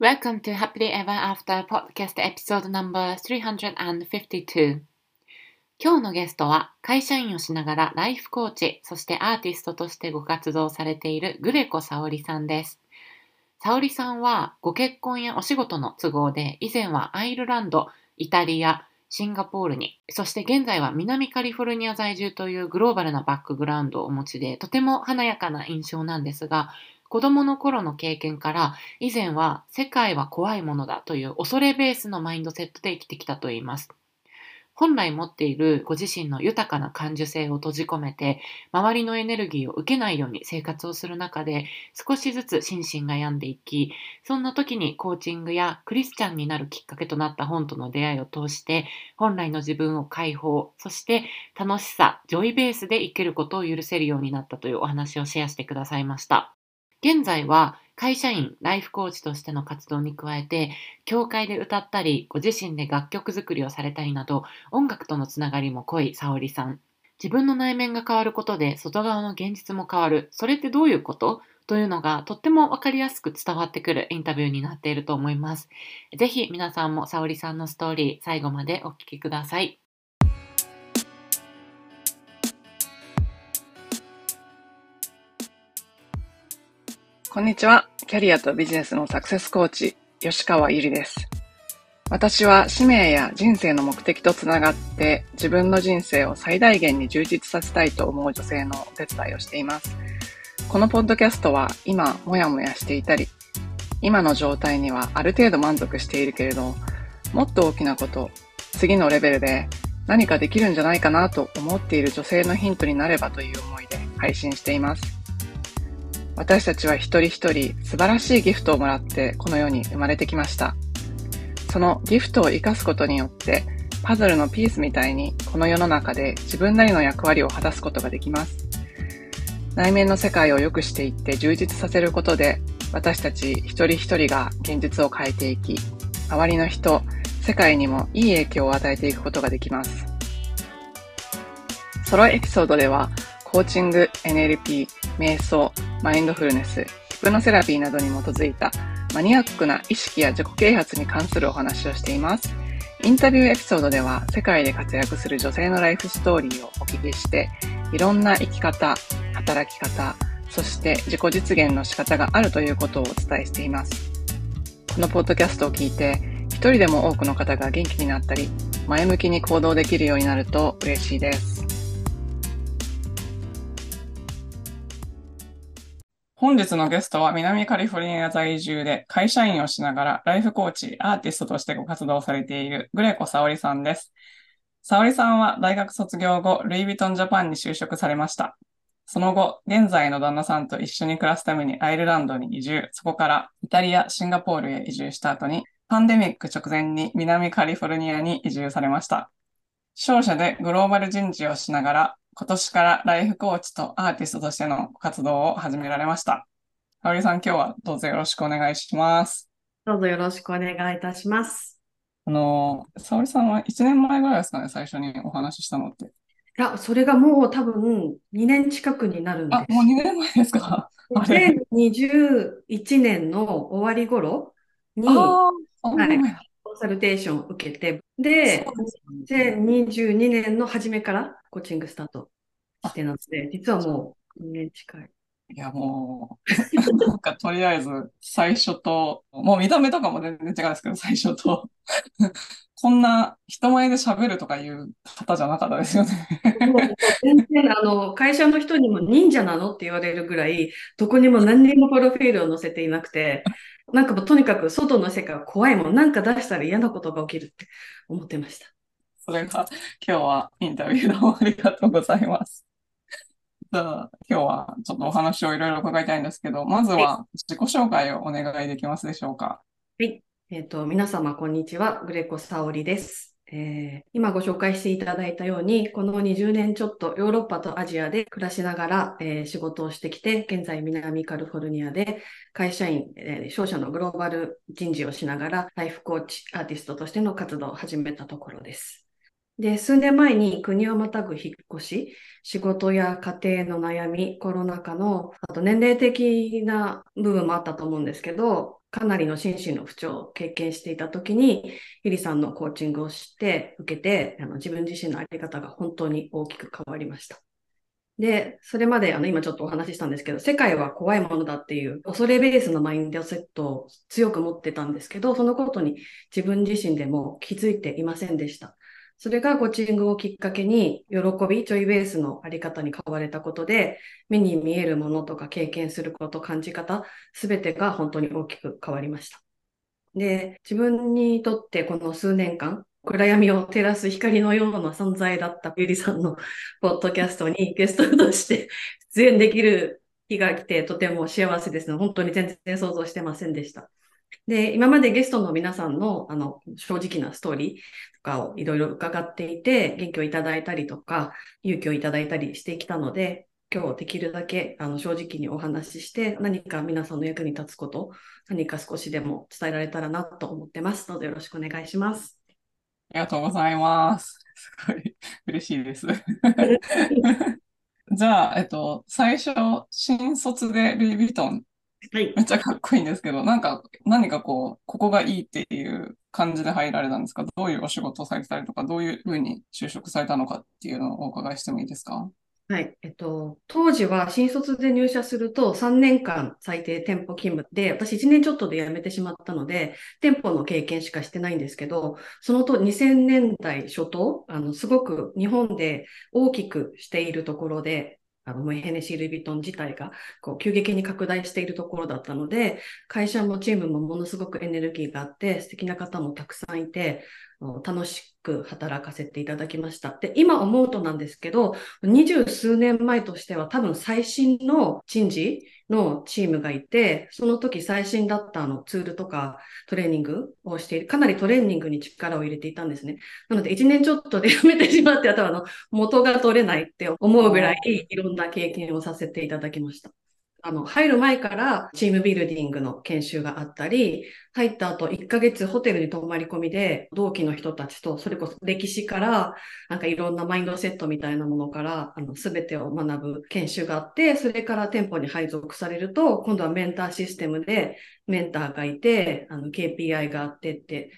Welcome to Happily Ever After Podcast Episode No. 352今日のゲストは会社員をしながらライフコーチ、そしてアーティストとしてご活動されているグレコ沙織さんです。沙織さんはご結婚やお仕事の都合で以前はアイルランド、イタリア、シンガポールに、そして現在は南カリフォルニア在住というグローバルなバックグラウンドをお持ちで、とても華やかな印象なんですが、子供の頃の経験から以前は世界は怖いものだという恐れベースのマインドセットで生きてきたといいます。本来持っているご自身の豊かな感受性を閉じ込めて、周りのエネルギーを受けないように生活をする中で、少しずつ心身が病んでいき、そんな時にコーチングやクリスチャンになるきっかけとなった本との出会いを通して、本来の自分を解放、そして楽しさ、ジョイベースで生きることを許せるようになったというお話をシェアしてくださいました。現在は会社員、ライフコーチとしての活動に加えて、教会で歌ったり、ご自身で楽曲作りをされたりなど、音楽とのつながりも濃い沙織さん。自分の内面が変わることで、外側の現実も変わる。それってどういうこと？というのがとってもわかりやすく伝わってくるインタビューになっていると思います。ぜひ皆さんも沙織さんのストーリー最後までお聴きください。こんにちは。キャリアとビジネスのサクセスコーチ、吉川ゆりです。私は使命や人生の目的とつながって自分の人生を最大限に充実させたいと思う女性のお手伝いをしています。このポッドキャストは今もやもやしていたり、今の状態にはある程度満足しているけれど、もっと大きなこと、次のレベルで何かできるんじゃないかなと思っている女性のヒントになればという思いで配信しています。私たちは一人一人素晴らしいギフトをもらってこの世に生まれてきました。そのギフトを活かすことによってパズルのピースみたいにこの世の中で自分なりの役割を果たすことができます。内面の世界を良くしていって充実させることで私たち一人一人が現実を変えていき、周りの人、世界にもいい影響を与えていくことができます。ソロエピソードではコーチング、NLP、瞑想、マインドフルネス、ヒプノセラピーなどに基づいたマニアックな意識や自己啓発に関するお話をしています。インタビューエピソードでは世界で活躍する女性のライフストーリーをお聞きして、いろんな生き方、働き方、そして自己実現の仕方があるということをお伝えしています。このポッドキャストを聞いて、一人でも多くの方が元気になったり、前向きに行動できるようになると嬉しいです。本日のゲストは南カリフォルニア在住で会社員をしながらライフコーチ、アーティストとしてご活動されているグレコ沙織さんです。沙織さんは大学卒業後、ルイ・ヴィトン・ジャパンに就職されました。その後、現在の旦那さんと一緒に暮らすためにアイルランドに移住、そこからイタリア、シンガポールへ移住した後に、パンデミック直前に南カリフォルニアに移住されました。商社でグローバル人事をしながら、今年からライフコーチとアーティストとしての活動を始められました。かおりさん、今日はどうぞよろしくお願いします。どうぞよろしくお願いいたします。あの、沙織さんは1年前ぐらいですかね、最初にお話ししたのって。いや、それがもう多分2年近くになるんです。あ、もう2年前ですか？2021年の終わり頃に、はい、コンサルテーションを受けて、で、2022年の初めからコーチングスタートしてなので、実はもう2年近い。いや、もう、なんかとりあえず最初と、もう見た目とかも全然違うんですけど、最初と、こんな人前で喋るとかいう方じゃなかったですよね。全然、あの、会社の人にも忍者なのって言われるぐらい、どこにも何にもプロフィールを載せていなくて、なんかもうとにかく外の世界は怖いもん、なんか出したら嫌なことが起きるって思ってました。それが今日はインタビューどうもありがとうございます。じゃあ今日はちょっとお話をいろいろ伺いたいんですけど、まずは自己紹介をお願いできますでしょうか？はい。えっ、ー、と、皆様こんにちは。グレコサオリです。えー、今ご紹介していただいたように、この20年ちょっとヨーロッパとアジアで暮らしながら、えー、仕事をしてきて、現在南カリフォルニアで会社員、えー、商社のグローバル人事をしながら、ライフコーチ、アーティストとしての活動を始めたところです。で、数年前に国をまたぐ引っ越し、仕事や家庭の悩み、コロナ禍の、あと年齢的な部分もあったと思うんですけど、かなりの心身の不調を経験していた時に、ゆりさんのコーチングをして、受けて、あの自分自身のあり方が本当に大きく変わりました。で、それまであの今ちょっとお話ししたんですけど、世界は怖いものだっていう恐れベースのマインドセットを強く持ってたんですけど、そのことに自分自身でも気づいていませんでした。それがコーチングをきっかけに、喜び、ジョイベースのあり方に変われたことで、目に見えるものとか経験すること、感じ方、すべてが本当に大きく変わりました。で、自分にとってこの数年間、暗闇を照らす光のような存在だったゆりさんのポッドキャストにゲストとして出演できる日が来てとても幸せですの本当に全然想像してませんでした。で、今までゲストの皆さんの、あの、正直なストーリーとかをいろいろ伺っていて、元気をいただいたりとか、勇気をいただいたりしてきたので、今日できるだけあの正直にお話しして、何か皆さんの役に立つこと、何か少しでも伝えられたらなと思ってます。どうぞよろしくお願いします。ありがとうございます。すごい嬉しいです。じゃあ、えっと、最初、新卒でルイ・ヴィトンはい。めっちゃかっこいいんですけど、なんか、何かこう、ここがいいっていう感じで入られたんですか？どういうお仕事をされてたりとか、どういうふうに就職されたのかっていうのをお伺いしてもいいですか？はい。えっと、当時は新卒で入社すると3年間最低店舗勤務で、私1年ちょっとで辞めてしまったので、店舗の経験しかしてないんですけど、そのと2000年代初頭、あの、すごく日本で大きくしているところで、あの、ヘネシー・ルイ・ヴィトン自体が、こう、急激に拡大しているところだったので、会社もチームもものすごくエネルギーがあって、素敵な方もたくさんいて、楽しく働かせていただきました。で、今思うとなんですけど、二十数年前としては多分最新の人事のチームがいて、その時最新だったあのツールとかトレーニングをしてかなりトレーニングに力を入れていたんですね。なので1年ちょっとで辞めてしまって、あとはあの元が取れないって思うぐらいいろんな経験をさせていただきました。あの、入る前からチームビルディングの研修があったり、入った後1ヶ月ホテルに泊まり込みで、同期の人たちと、それこそ歴史から、なんかいろんなマインドセットみたいなものから、あの、すべてを学ぶ研修があって、それから店舗に配属されると、今度はメンターシステムで、メンターがいて、あの、KPI があってって、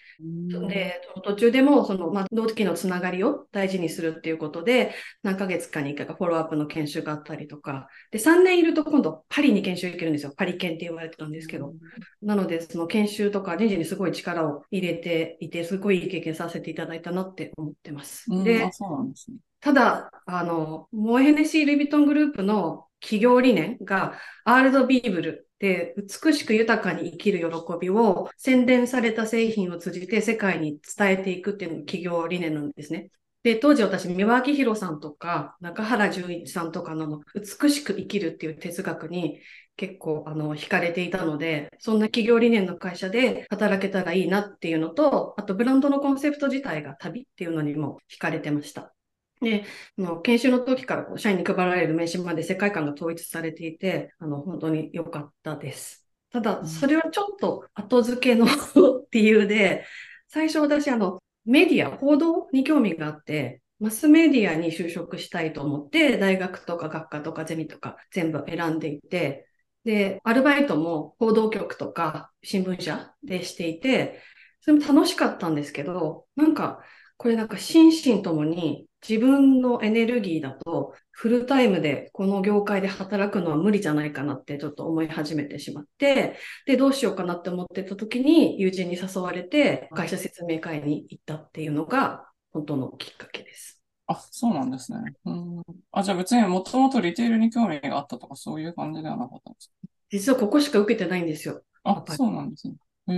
で、途中でも、その、まあ、同期のつながりを大事にするっていうことで、何ヶ月かに1回かフォローアップの研修があったりとか、で、3年いると今度パリに研修行けるんですよ。パリ研って言われてたんですけど。なので、その研修とか人事にすごい力を入れていて、すごいいい経験させていただいたなって思ってます。で、そうなんですね。ただ、あの、モエヘネシー・ルイ・ヴィトングループの企業理念が、アールド・ビーブルで、美しく豊かに生きる喜びを洗練された製品を通じて世界に伝えていくっていうのが企業理念なんですね。で、当時私、三輪明宏さんとか、中原淳一さんとかの美しく生きるっていう哲学に結構、あの、惹かれていたので、そんな企業理念の会社で働けたらいいなっていうのと、あとブランドのコンセプト自体が旅っていうのにも惹かれてました。で、の研修の時からこう社員に配られる名刺まで世界観が統一されていて、あの、本当に良かったです。ただ、それはちょっと後付けの 理由で、最初私、あの、メディア、報道に興味があって、マスメディアに就職したいと思って、大学とか学科とかゼミとか全部選んでいて、で、アルバイトも報道局とか新聞社でしていて、それも楽しかったんですけど、なんか、これなんか心身ともに自分のエネルギーだとフルタイムでこの業界で働くのは無理じゃないかなってちょっと思い始めてしまって、で、どうしようかなって思ってた時に友人に誘われて会社説明会に行ったっていうのが本当のきっかけです。あ、そうなんですね。うん。あ、じゃあ別にもともとリテールに興味があったとかそういう感じではなかったんですか？実はここしか受けてないんですよ。あ、そうなんですね。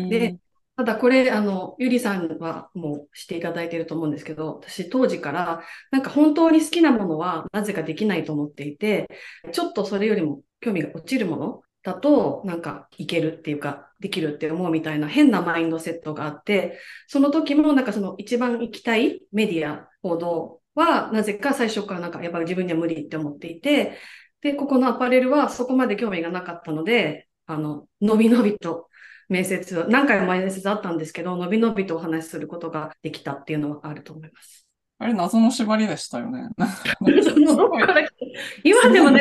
で、ただこれ、あの、ゆりさんはもうしていただいていると思うんですけど、私当時から、なんか本当に好きなものはなぜかできないと思っていて、ちょっとそれよりも興味が落ちるものだと、なんかいけるっていうか、できるって思うみたいな変なマインドセットがあって、その時もなんかその一番行きたいメディア、報道は、なぜか最初からなんかやっぱり自分には無理って思っていて、で、ここのアパレルはそこまで興味がなかったので、あの、のびのびと面接、何回も面接あったんですけど、のびのびとお話しすることができたっていうのはあると思います。あれ、謎の縛りでしたよね。今でもね、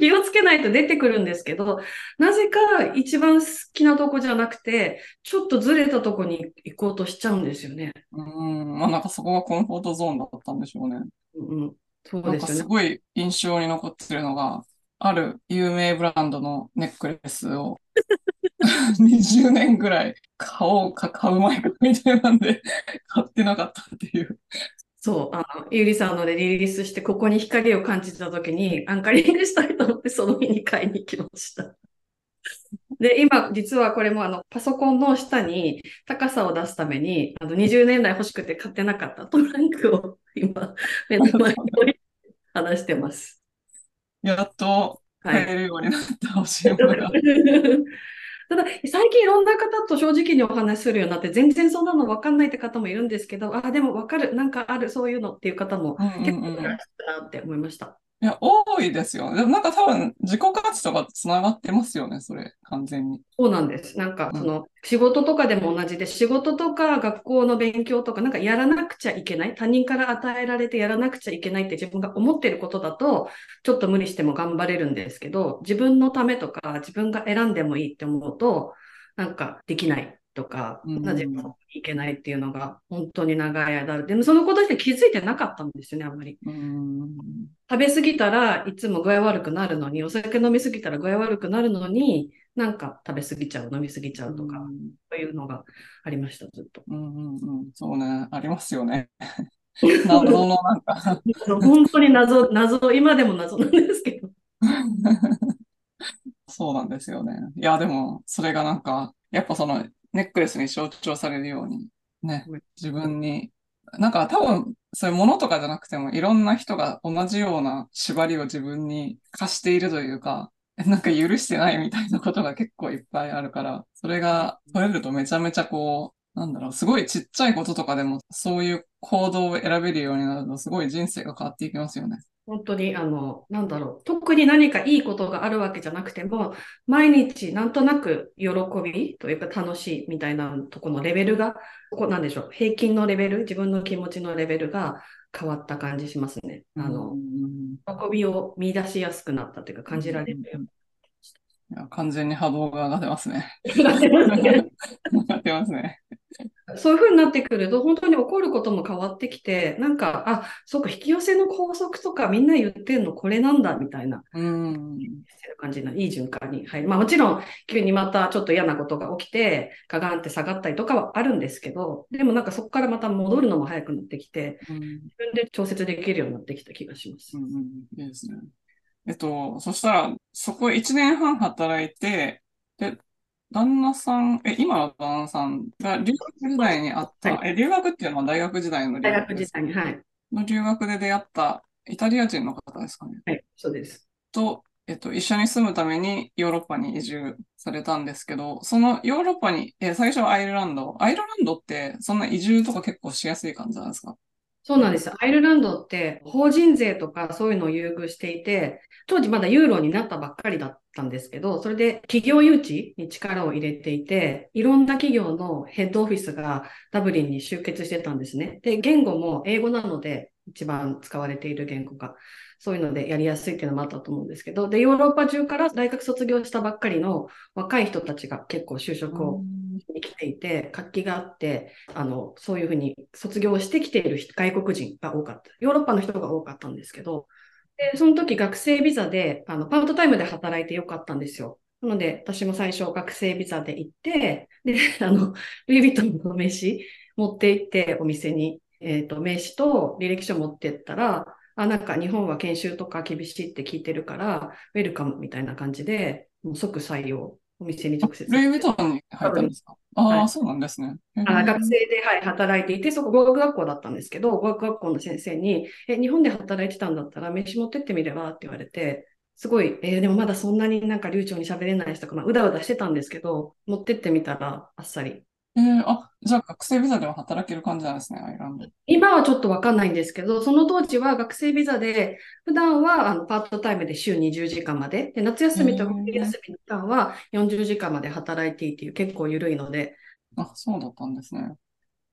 気をつけないと出てくるんですけど、なぜか一番好きなとこじゃなくて、ちょっとずれたとこに行こうとしちゃうんですよね。うん、まあなんかそこがコンフォートゾーンだったんでしょうね。うんうん、そうなんかですよね。すごい印象に残ってるのが、ある有名ブランドのネックレスを 20年ぐらい買おうか買う前かみたいなんで買ってなかったっていう。そう、あの、ゆりさんのでリリースして、ここに光を感じたときに、アンカリングしたいと思って、その日に買いに行きました。で、今、実はこれもあの、パソコンの下に高さを出すために、あの、20年代欲しくて買ってなかったトランクを今、目の前に置いて話してます。やっとはい。買えるようになった欲しいものが。ただ、最近いろんな方と正直にお話しするようになって、全然そんなの分かんないって方もいるんですけど、あ、でも分かる、なんかある、そういうのっていう方も結うん構いらっしゃるなって思いました。いや、多いですよ。でもなんか多分自己価値とかつながってますよね、それ、完全に。そうなんです。なんか、うんその、仕事とかでも同じで、仕事とか学校の勉強とか、なんかやらなくちゃいけない、他人から与えられてやらなくちゃいけないって自分が思ってることだと、ちょっと無理しても頑張れるんですけど、自分のためとか、自分が選んでもいいって思うと、なんかできないとか、うんなぜかいけないっていうのが、本当に長い間。でも、そのことして気づいてなかったんですよね、あんまり。うん。食べ過ぎたらいつも具合悪くなるのに、お酒飲み過ぎたら具合悪くなるのに、なんか食べ過ぎちゃう、飲み過ぎちゃうとか、そういうのがありました、ずっと。うんうんうん。そうね、ありますよね。謎のなんか本当に謎、謎、今でも謎なんですけど。そうなんですよね。いや、でも、それがなんか、やっぱそのネックレスに象徴されるように、ね、自分に、なんか多分、そういうものとかじゃなくても、いろんな人が同じような縛りを自分に課しているというか、なんか許してないみたいなことが結構いっぱいあるから、それが取れるとめちゃめちゃこう、なんだろう、すごいちっちゃいこととかでも、そういう行動を選べるようになると、すごい人生が変わっていきますよね。本当に、あの、なんだろう。特に何かいいことがあるわけじゃなくても、毎日なんとなく喜びというか楽しいみたいなとこのレベルが、ここなんでしょう。平均のレベル、自分の気持ちのレベルが変わった感じしますね。あの、うん喜びを見出しやすくなったというか感じられるようにいや、完全に波動が上がってますね。なってますね。上がってますね。そういう風になってくると、本当に起こることも変わってきて、なんか、あ、そうか、引き寄せの法則とかみんな言ってんのこれなんだ、みたいな。うん。感じのいい循環に入る。まあもちろん、急にまたちょっと嫌なことが起きて、ガガンって下がったりとかはあるんですけど、でもなんかそこからまた戻るのも早くなってきて、うん自分で調節できるようになってきた気がしますう。んうん、いいですね。えっと、そしたら、そこ1年半働いて、で、旦那さん、え、今の旦那さんが留学時代にあった、はえ、留学っていうのは大学時代の留大学です学時代に、はい。の留学で出会ったイタリア人の方ですかね？はい、そうです。と、えっと、一緒に住むためにヨーロッパに移住されたんですけど、そのヨーロッパに、え、最初はアイルランド。アイルランドってそんな移住とか結構しやすい感じなんですか？そうなんです。アイルランドって法人税とかそういうのを優遇していて、当時まだユーロになったばっかりだったんですけど、それで企業誘致に力を入れていて、いろんな企業のヘッドオフィスがダブリンに集結してたんですね。で、言語も英語なので、一番使われている言語が。そういうのでやりやすいっていうのもあったと思うんですけど、で、ヨーロッパ中から大学卒業したばっかりの若い人たちが結構就職をに来ていて、活気があって、あの、そういうふうに卒業してきている外国人が多かった。ヨーロッパの人が多かったんですけど、で、その時学生ビザで、あの、パートタイムで働いてよかったんですよ。なので、私も最初学生ビザで行って、で、あの、ルイ・ヴィトンの名刺持って行って、お店に、えっと、名刺と履歴書持ってったら、あ、なんか日本は研修とか厳しいって聞いてるから、ウェルカムみたいな感じで、もう即採用、お店に直接。ルイ・ヴィトンに入ったんですか？ああ、はいそうなんですね。へあー学生で、はい、働いていて、そこ語学学校だったんですけど、語学学校の先生に、え、日本で働いてたんだったら名刺持ってってみればって言われて、すごい、えーでもまだそんなになんか流暢に喋れない人とか、まあ、うだうだしてたんですけど、持ってってみたらあっさり。えーあ、じゃあ学生ビザでは働ける感じなんですね、アイルランド。今はちょっとわかんないんですけど、その当時は学生ビザで、普段はあのパートタイムで週20時間まで、で夏休みと冬休みの期間は40時間まで働いていいっていう結構緩いので、あ、そうだったんですね。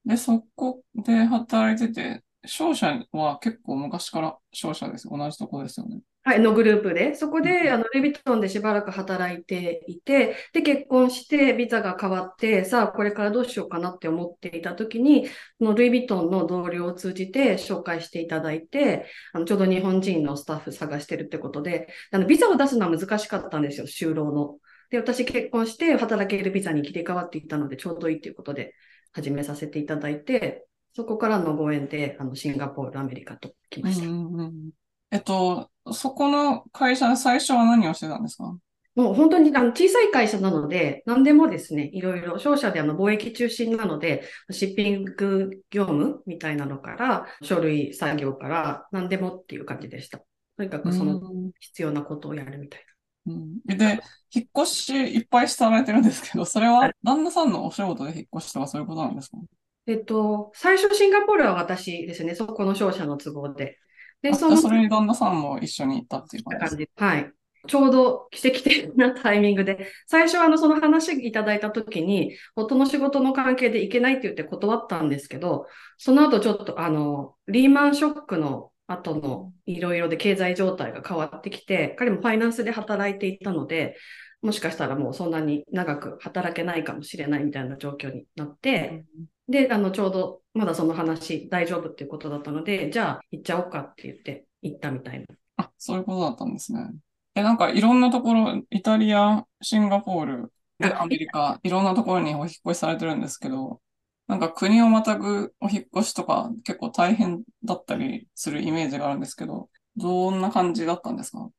で、そこで働いてて、商社は結構昔から商社です。同じとこですよね。はい、のグループで、そこうんで、あの、ルイ・ヴィトンでしばらく働いていて、で、結婚して、ビザが変わって、さあ、これからどうしようかなって思っていたときに、そのルイ・ヴィトンの同僚を通じて紹介していただいて、あの、ちょうど日本人のスタッフ探してるってことで、あの、ビザを出すのは難しかったんですよ、就労の。で、私結婚して働けるビザに切り替わっていったので、ちょうどいいということで始めさせていただいて、そこからのご縁で、あの、シンガポール、アメリカと来ました。うんうんうんえっと、そこの会社で最初は何をしてたんですか？もう本当にあの小さい会社なので、何でもですね、いろいろ、商社であの貿易中心なので、シッピング業務みたいなのから、書類作業から、何でもっていう感じでした。とにかくそのうん必要なことをやるみたいうんで、引っ越しいっぱいされてるんですけど、それは旦那さんのお仕事で引っ越しとかそういうことなんですか？な。えっと、最初シンガポールは私ですね、そこの商社の都合で。で、あそのそれに旦那さんも一緒に行ったっていう感じ。はい。ちょうど奇跡的なタイミングで、最初はあのその話いただいたときに、夫の仕事の関係で行けないって言って断ったんですけど、その後ちょっとあの、リーマンショックの後のいろいろで経済状態が変わってきて、彼もファイナンスで働いていたので、もしかしたらもうそんなに長く働けないかもしれないみたいな状況になって、で、あの、ちょうどまだその話大丈夫っていうことだったので、じゃあ行っちゃおうかって言って行ったみたいな。あ、そういうことだったんですね。え、なんかいろんなところ、イタリア、シンガポール、で、あアメリカ、いろんなところにお引っ越しされてるんですけど、なんか国をまたぐお引っ越しとか結構大変だったりするイメージがあるんですけど、どんな感じだったんですか？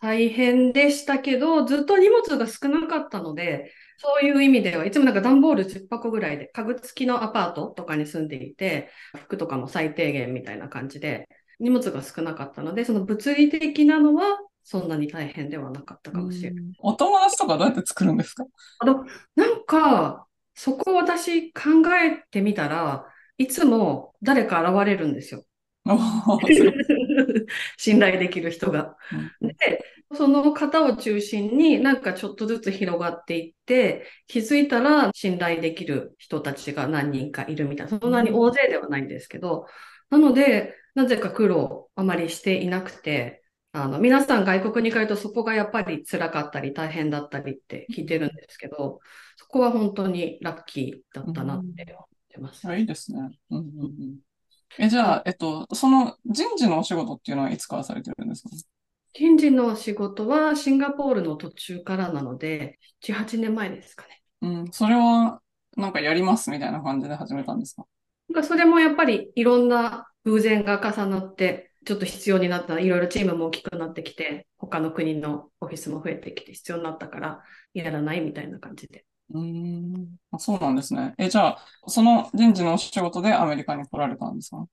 大変でしたけど、ずっと荷物が少なかったので、そういう意味ではいつもなんか段ボール10箱ぐらいで、家具付きのアパートとかに住んでいて、服とかも最低限みたいな感じで、荷物が少なかったので、その物理的なのはそんなに大変ではなかったかもしれない。お友達とかどうやって作るんですか？あの、なんか、そこを私考えてみたら、いつも誰か現れるんですよ。信頼できる人が。で、その方を中心になんかちょっとずつ広がっていって、気づいたら信頼できる人たちが何人かいるみたいな、そんなに大勢ではないんですけど、なので、なぜか苦労あまりしていなくて、あの、皆さん外国に帰るとそこがやっぱり辛かったり大変だったりって聞いてるんですけど、そこは本当にラッキーだったなって思ってます。あいいですね。うんうんうん。え、じゃあ、えっと、その人事のお仕事っていうのはいつからされてるんですか？人事の仕事はシンガポールの途中からなので、7、8年前ですかね。うん、それは、なんかやりますみたいな感じで始めたんですか？なんかそれもやっぱりいろんな偶然が重なって、ちょっと必要になった、いろいろチームも大きくなってきて、他の国のオフィスも増えてきて必要になったから、やらないみたいな感じで。うーんあ、そうなんですね。え、じゃあ、その人事のお仕事でアメリカに来られたんですか？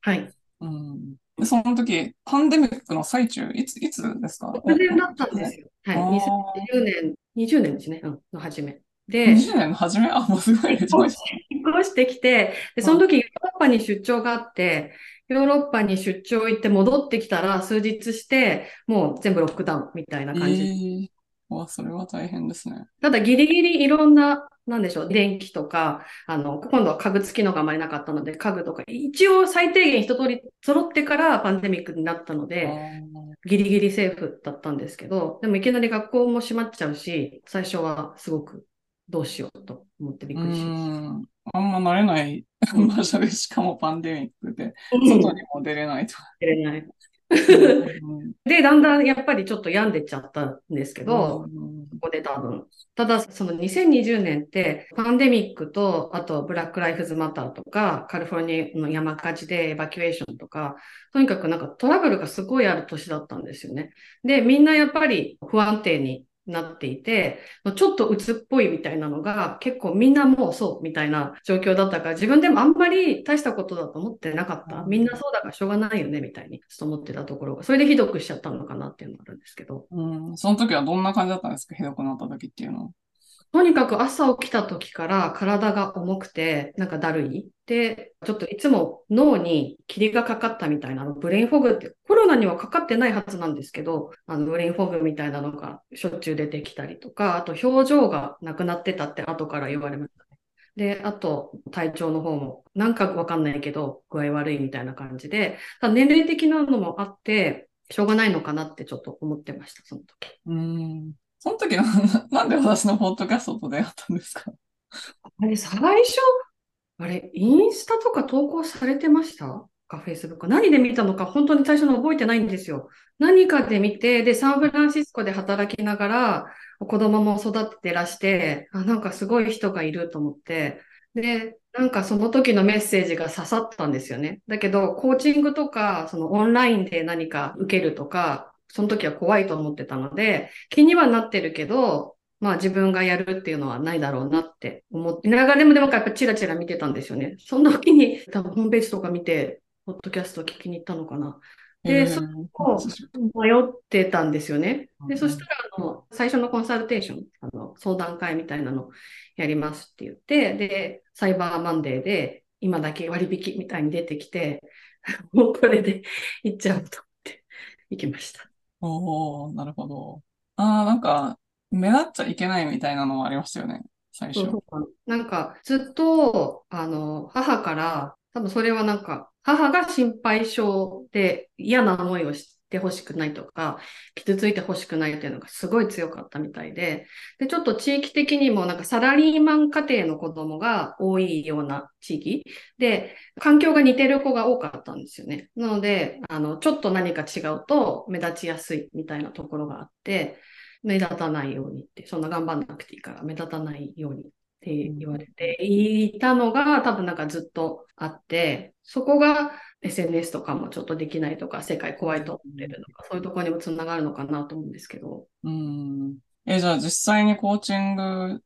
はい。うん。で、その時、パンデミックの最中、いつ、いつですか？直前だったんですよ。はい。あー2020年、20年ですね。うん、の初め。で、20年の初め？あ、もうすごいね。そう引っ越してきて、で、その時ヨーロッパに出張があって、ヨーロッパに出張行って戻ってきたら数日して、もう全部ロックダウンみたいな感じ。えー、わ、それは大変ですね。ただギリギリいろんな、なんでしょう、電気とか、あの、今度は家具付きのがあまりなかったので、家具とか、一応最低限一通り揃ってからパンデミックになったのあで、ーギリギリセーフだったんですけど、でもいきなり学校も閉まっちゃうし、最初はすごくどうしようと思ってびっうくりしましん。あんま慣れない場所で、しかもパンデミックで、た。外にも出れないと。出れない。うんで、だんだんやっぱりちょっと病んでっちゃったんですけど、うんここで多分。ただ、その2020年って、パンデミックと、あと、ブラック・ライフズ・マターとか、カリフォルニアの山火事でエバキュエーションとか、とにかくなんかトラブルがすごいある年だったんですよね。で、みんなやっぱり不安定になっていて、ちょっと鬱っぽいみたいなのが、結構みんなもうそうみたいな状況だったから、自分でもあんまり大したことだと思ってなかった。みんなそうだからしょうがないよね、みたいに、ちょっと思ってたところが、それでひどくしちゃったのかなっていうのがあるんですけど。うん、その時はどんな感じだったんですか？ひどくなった時っていうのは。とにかく朝起きた時から体が重くて、なんかだるい。で、ちょっといつも脳に霧がかかったみたいな、の brain fog って、コロナにはかかってないはずなんですけど、あの brain fog みたいなのがしょっちゅう出てきたりとか、あと表情がなくなってたって後から言われました。で、あと、体調の方も、なんかわかんないけど、具合悪いみたいな感じで、ただ年齢的なのもあって、しょうがないのかなってちょっと思ってました、その時。うん。その時な、なんで私のポッドキャストと出会ったんですか？あれ、最初、あれ、インスタとか投稿されてました？か、フェイスブック？何で見たのか、本当に最初の覚えてないんですよ。何かで見て、で、サンフランシスコで働きながら、子供も育ててらして、あ、なんかすごい人がいると思って、で、なんかその時のメッセージが刺さったんですよね。だけど、コーチングとか、そのオンラインで何か受けるとか、その時は怖いと思ってたので、気にはなってるけど、まあ自分がやるっていうのはないだろうなって思って、長でもでもやっぱチラチラ見てたんですよね。その時に多分ホームページとか見て、ポッドキャスト聞きに行ったのかな。で、そこを迷ってたんですよね。で、そしたら、あの、最初のコンサルテーション、あの、相談会みたいなのやりますって言って、で、サイバーマンデーで、今だけ割引みたいに出てきて、もうこれで行っちゃうと思って行きました。おおなるほど。ああ、なんか、目立っちゃいけないみたいなのもありましたよね、最初。そうなんか、ずっと、あの、母から、多分それはなんか、母が心配性で嫌な思いをしてほしくないとか、傷ついてほしくないっていうのがすごい強かったみたいで、で、ちょっと地域的にもなんかサラリーマン家庭の子供が多いような地域で、環境が似てる子が多かったんですよね。なので、あの、ちょっと何か違うと目立ちやすいみたいなところがあって、目立たないようにって、そんな頑張んなくていいから目立たないようにって言われていたのが多分なんかずっとあって、そこが SNS とかもちょっとできないとか、世界怖いと思ってるのか、そういうところにもつながるのかなと思うんですけど。うん。え、じゃあ実際にコーチング、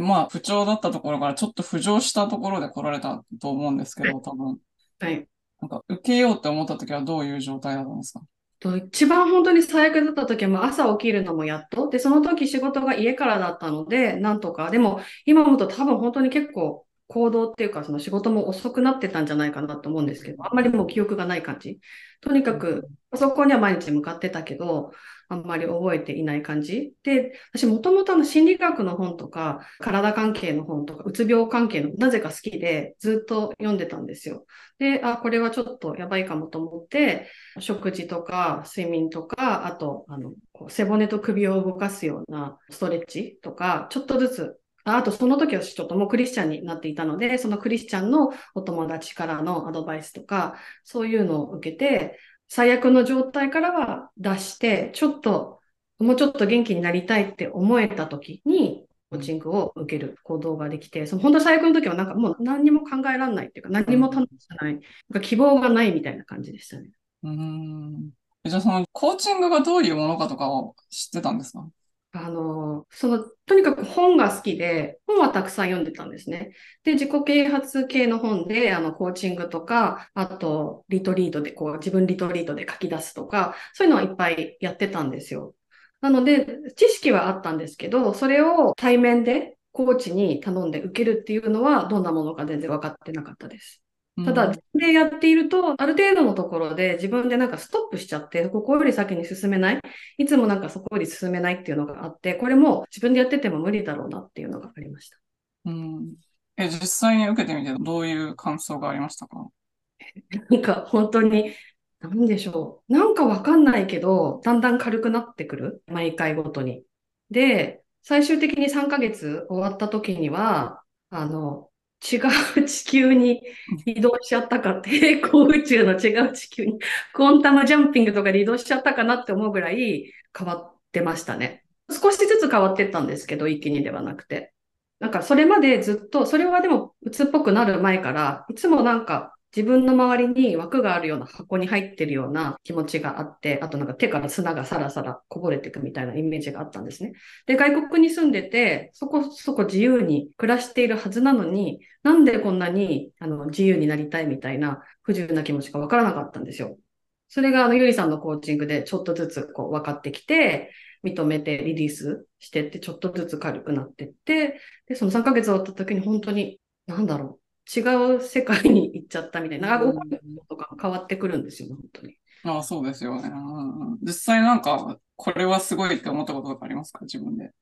まあ不調だったところからちょっと浮上したところで来られたと思うんですけど、多分。はい。なんか受けようって思った時はどういう状態だったんですか？と一番本当に最悪だった時は朝起きるのもやっと。で、その時仕事が家からだったので、なんとか。でも、今思うと多分本当に結構行動っていうか、その仕事も遅くなってたんじゃないかなと思うんですけど、あんまりもう記憶がない感じ。とにかく、パソコンには毎日向かってたけど、あんまり覚えていない感じ。で、私もともとの心理学の本とか、体関係の本とか、うつ病関係のなぜか好きで、ずっと読んでたんですよ。で、あ、これはちょっとやばいかもと思って、食事とか睡眠とか、あと、あの、背骨と首を動かすようなストレッチとか、ちょっとずつあと、その時はちょっともうクリスチャンになっていたので、そのクリスチャンのお友達からのアドバイスとか、そういうのを受けて、最悪の状態からは脱して、ちょっと、もうちょっと元気になりたいって思えた時に、コーチングを受ける行動ができて、その本当最悪の時はなんかもう何にも考えられないっていうか、何も楽しくない、なんか希望がないみたいな感じでしたね。うん。じゃあそのコーチングがどういうものかとかを知ってたんですか？あの、その、とにかく本が好きで、本はたくさん読んでたんですね。で、自己啓発系の本で、あの、コーチングとか、あと、リトリートで、こう、自分リトリートで書き出すとか、そういうのはいっぱいやってたんですよ。なので、知識はあったんですけど、それを対面でコーチに頼んで受けるっていうのは、どんなものか全然分かってなかったです。ただ、自分でやっていると、ある程度のところで自分でなんかストップしちゃって、ここより先に進めない？いつもなんかそこより進めないっていうのがあって、これも自分でやってても無理だろうなっていうのがありました。うん。え、実際に受けてみてどういう感想がありましたか？なんか本当に、なんでしょう。なんかわかんないけど、だんだん軽くなってくる？毎回ごとに。で、最終的に3ヶ月終わった時には、あの、違う地球に移動しちゃったかって、平行宇宙の違う地球に、コンタムジャンピングとかで移動しちゃったかなって思うぐらい変わってましたね。少しずつ変わってったんですけど、一気にではなくて。なんかそれまでずっと、それはでも鬱っぽくなる前から、いつもなんか自分の周りに枠があるような箱に入ってるような気持ちがあって、あとなんか手から砂がさらさらこぼれていくみたいなイメージがあったんですね。で、外国に住んでて、そこそこ自由に暮らしているはずなのに、なんでこんなにあの自由になりたいみたいな不自由な気持ちがわからなかったんですよ。それがあのゆりさんのコーチングでちょっとずつこう分かってきて、認めてリリースしてって、ちょっとずつ軽くなってって、で、その3ヶ月終わった時に本当に、なんだろう、違う世界に行っちゃったみたいな、なんかとか変わってくるんですよ、本当に。ああ、そうですよね。実際なんか、これはすごいって思ったこととかありますか？自分で。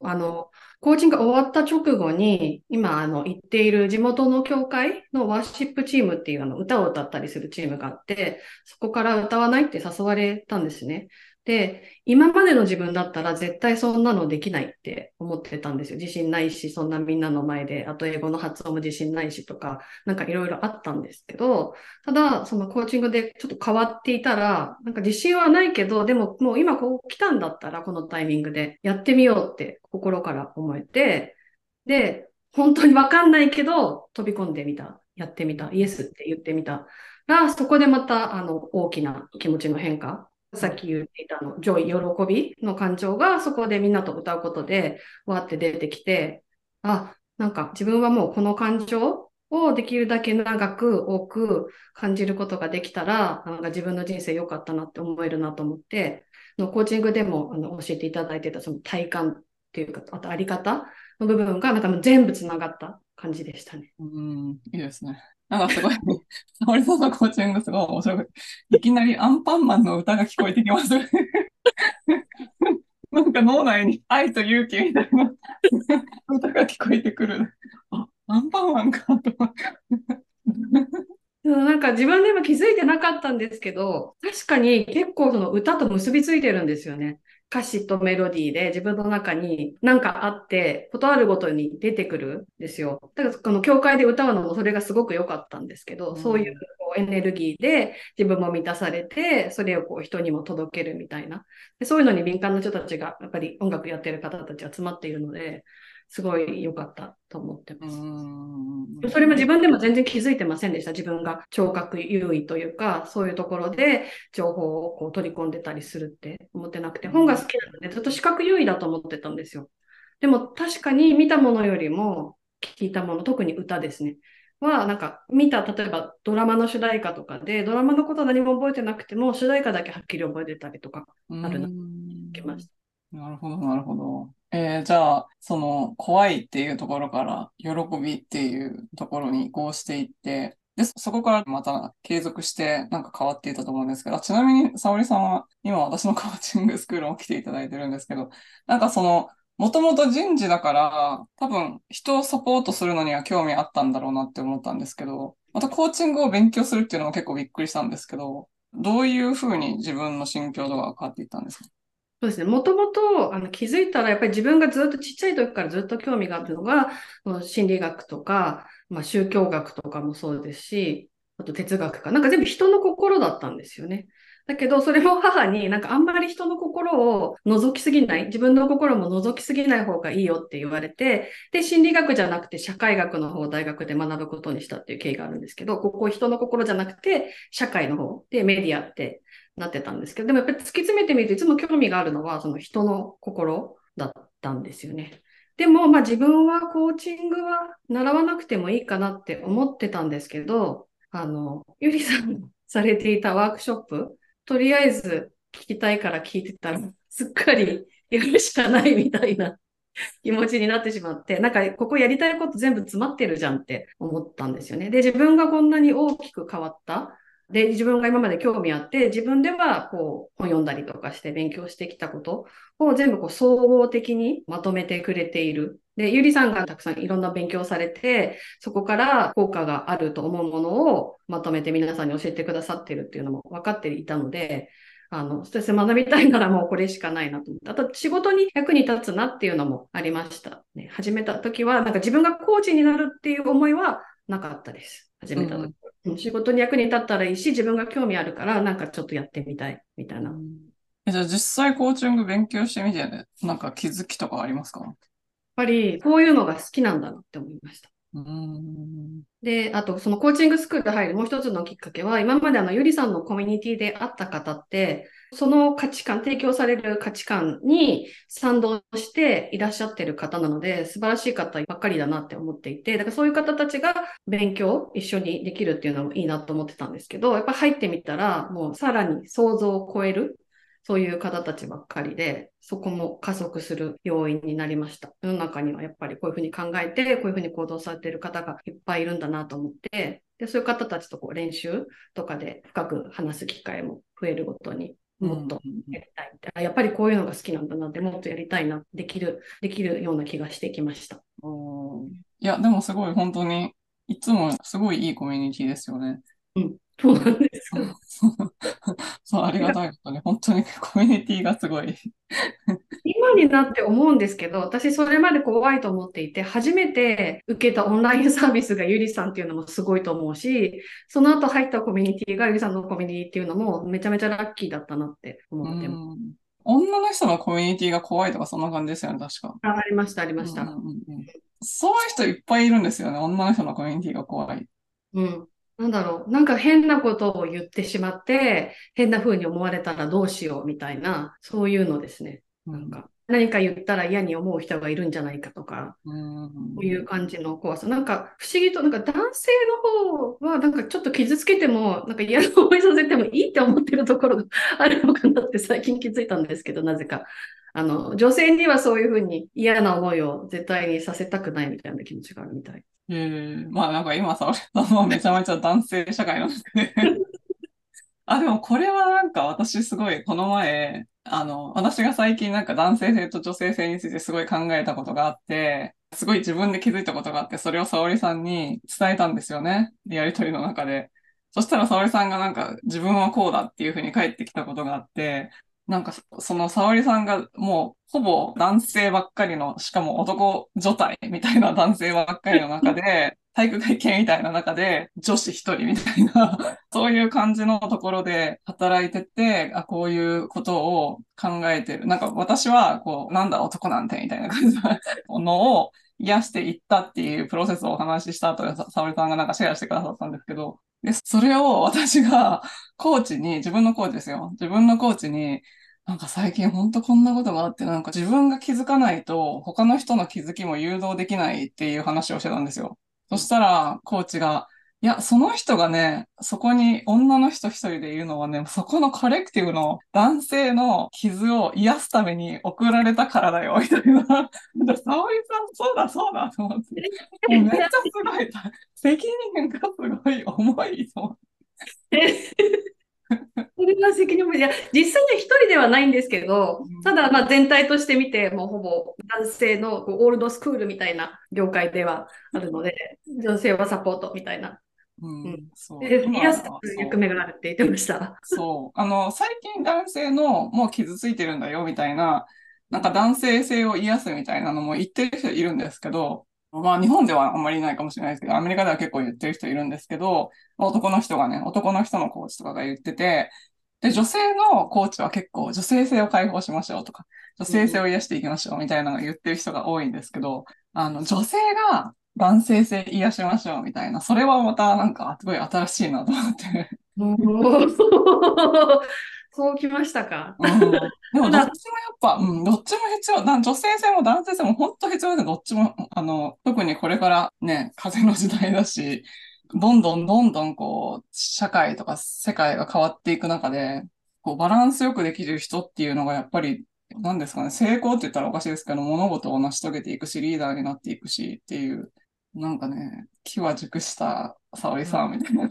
あの、コーチングが終わった直後に、今、あの、行っている地元の教会のワーシップチームっていうあの歌を歌ったりするチームがあって、そこから歌わないって誘われたんですね。で、今までの自分だったら絶対そんなのできないって思ってたんですよ。自信ないし、そんなみんなの前で、あと英語の発音も自信ないしとか、なんかいろいろあったんですけど、ただ、そのコーチングでちょっと変わっていたら、なんか自信はないけど、でももう今こう来たんだったら、このタイミングでやってみようって心から思えて、で、本当にわかんないけど、飛び込んでみた。やってみた。イエスって言ってみたら、そこでまた、あの、大きな気持ちの変化さっき言っていたの、 joy、喜びの感情がそこでみんなと歌うことで、わって出てきて、あ、なんか自分はもうこの感情をできるだけ長く多く感じることができたら、なんか自分の人生良かったなって思えるなと思って、のコーチングでもあの教えていただいてたその体感っていうか、あとあり方の部分がなんか全部つながった感じでしたね。うん、いいですね。なんかすごい、沙織さんのコーチングすごい面白くいきなりアンパンマンの歌が聞こえてきます。なんか脳内に愛と勇気みたいな歌が聞こえてくる。あ、アンパンマンかと。なんか自分でも気づいてなかったんですけど、確かに結構その歌と結びついてるんですよね。歌詞とメロディーで自分の中に何かあって、ことあるごとに出てくるんですよ。だからこの教会で歌うのもそれがすごく良かったんですけど、うん、そういうエネルギーで自分も満たされて、それをこう人にも届けるみたいなで。そういうのに敏感な人たちが、やっぱり音楽やってる方たち集まっているので、すごい良かったと思ってます。それも自分でも全然気づいてませんでした。自分が聴覚優位というか、そういうところで情報をこう取り込んでたりするって思ってなくて、本が好きなのでずっと視覚優位だと思ってたんですよ。でも確かに見たものよりも聞いたもの、特に歌ですね。は、なんか見た、例えばドラマの主題歌とかで、ドラマのことは何も覚えてなくても、主題歌だけはっきり覚えてたりとかあるな、きました。なるほど、なるほど。えー、じゃあ、その、怖いっていうところから、喜びっていうところに移行していって、で、そこからまた継続してなんか変わっていたと思うんですけど、ちなみに沙織さんは今私のコーチングスクールも来ていただいてるんですけど、なんかその、もともと人事だから、多分人をサポートするのには興味あったんだろうなって思ったんですけど、またコーチングを勉強するっていうのも結構びっくりしたんですけど、どういうふうに自分の心境度が変わっていったんですか？そうですね。もともとあの気づいたら、やっぱり自分がずっとちっちゃい時からずっと興味があるのが、心理学とか、まあ、宗教学とかもそうですし、あと哲学か。なんか全部人の心だったんですよね。だけど、それも母になんかあんまり人の心を覗きすぎない、自分の心も覗きすぎない方がいいよって言われて、で、心理学じゃなくて社会学の方を大学で学ぶことにしたっていう経緯があるんですけど、ここ人の心じゃなくて社会の方でメディアってなってたんですけど、でもやっぱり突き詰めてみるといつも興味があるのはその人の心だったんですよね。でも、まあ自分はコーチングは習わなくてもいいかなって思ってたんですけど、あの、ゆりさんされていたワークショップ、とりあえず聞きたいから聞いてたら、すっかりやるしかないみたいな気持ちになってしまって、なんかここやりたいこと全部詰まってるじゃんって思ったんですよね。で、自分がこんなに大きく変わったで、自分が今まで興味あって、自分ではこう本読んだりとかして勉強してきたことを全部こう総合的にまとめてくれている。で、ゆりさんがたくさんいろんな勉強されて、そこから効果があると思うものをまとめて皆さんに教えてくださってるっていうのも分かっていたので、あの、そして学びたいならもうこれしかないなと思って、あと仕事に役に立つなっていうのもありました。ね、始めた時は、なんか自分がコーチになるっていう思いはなかったです。始めた時。うん、仕事に役に立ったらいいし、自分が興味あるから、なんかちょっとやってみたい、みたいな。じゃあ実際コーチング勉強してみて、ね、なんか気づきとかありますか？やっぱり、こういうのが好きなんだなって思いました。で、あと、そのコーチングスクール入るもう一つのきっかけは、今まであの、ゆりさんのコミュニティで会った方って、その価値観、提供される価値観に賛同していらっしゃってる方なので、素晴らしい方ばっかりだなって思っていて、だからそういう方たちが勉強一緒にできるっていうのもいいなと思ってたんですけど、やっぱ入ってみたら、もうさらに想像を超えるそういう方たちばっかりで、そこも加速する要因になりました。世の中にはやっぱりこういうふうに考えて、こういうふうに行動されている方がいっぱいいるんだなと思って、でそういう方たちとこう練習とかで深く話す機会も増えるごとに、もっとやりたいって、あやっぱりこういうのが好きなんだなって、もっとやりたいな、できる、できるような気がしてきました。うんいや、でもすごい本当に、いつもすごいいいコミュニティですよね。そうなんですよ。そう、ありがたいことに、本当にコミュニティがすごい。今になって思うんですけど、私それまで怖いと思っていて、初めて受けたオンラインサービスがゆりさんっていうのもすごいと思うし、その後入ったコミュニティがゆりさんのコミュニティっていうのもめちゃめちゃラッキーだったなってう思ってます。ん女の人のコミュニティが怖いとか、そんな感じですよね、確か。あありました、ありました。うんうんうんうんそういう人いっぱいいるんですよね。女の人のコミュニティが怖い。うん。なんだろう。なんか変なことを言ってしまって、変な風に思われたらどうしようみたいな、そういうのですね。なんか、何か言ったら嫌に思う人がいるんじゃないかとか、うん、こういう感じの怖さ。なんか不思議と、なんか男性の方は、なんかちょっと傷つけても、なんか嫌な思いさせてもいいって思ってるところがあるのかなって最近気づいたんですけど、なぜか。あの、女性にはそういうふうに嫌な思いを絶対にさせたくないみたいな気持ちがあるみたい。えー、まあなんか今さ、めちゃめちゃ男性社会なんですね。あ、でもこれはなんか私すごいこの前、あの、私が最近なんか男性性と女性性についてすごい考えたことがあって、すごい自分で気づいたことがあって、それを沙織さんに伝えたんですよね。やりとりの中で。そしたら沙織さんがなんか自分はこうだっていうふうに返ってきたことがあって、なんかそその沙織さんがもうほぼ男性ばっかりの、しかも男女体みたいな男性ばっかりの中で、体育会系みたいな中で女子一人みたいな、そういう感じのところで働いてて、あ、こういうことを考えてる。なんか私は、こう、なんだ男なんてみたいな感じののを癒していったっていうプロセスをお話しした後沙織さんがなんかシェアしてくださったんですけど、で、それを私がコーチに、自分のコーチですよ。自分のコーチに、なんか最近ほんとこんなことがあって、なんか自分が気づかないと他の人の気づきも誘導できないっていう話をしてたんですよ。そしたら、コーチが、いや、その人がね、そこに女の人一人でいるのはね、そこのコレクティブの男性の傷を癒すために送られたからだよ、みたいな。で沙織さん、そうだ、そうだ、と思って。もうめっちゃすごい。責任がすごい重いと思って。それが責任も、いや、実際には一人ではないんですけどうん、ただ、まあ全体として見て、もうほぼ男性のこうオールドスクールみたいな業界ではあるので、女性はサポートみたいな。うんうんそう。で、役目があるって言ってました。そう。あの、最近男性のもう傷ついてるんだよみたいな、なんか男性性を癒すみたいなのも言ってる人いるんですけど、まあ日本ではあんまりいないかもしれないですけど、アメリカでは結構言ってる人いるんですけど、男の人がね、男の人のコーチとかが言ってて、で、女性のコーチは結構女性性を解放しましょうとか、女性性を癒していきましょうみたいなのを言ってる人が多いんですけど、あの、女性が男性性癒しましょうみたいな、それはまたなんかすごい新しいなと思って。そうきましたか？うん、でもどっちもやっぱ、うん、どっちも必要。な女性性も男性性も本当必要で、どっちも、あの、特にこれからね、風の時代だし、どんどんどんどんこう、社会とか世界が変わっていく中で、こう、バランスよくできる人っていうのがやっぱり、なんですかね、成功って言ったらおかしいですけど、物事を成し遂げていくし、リーダーになっていくしっていう、なんかね、気は熟した沙織さんみたいな。い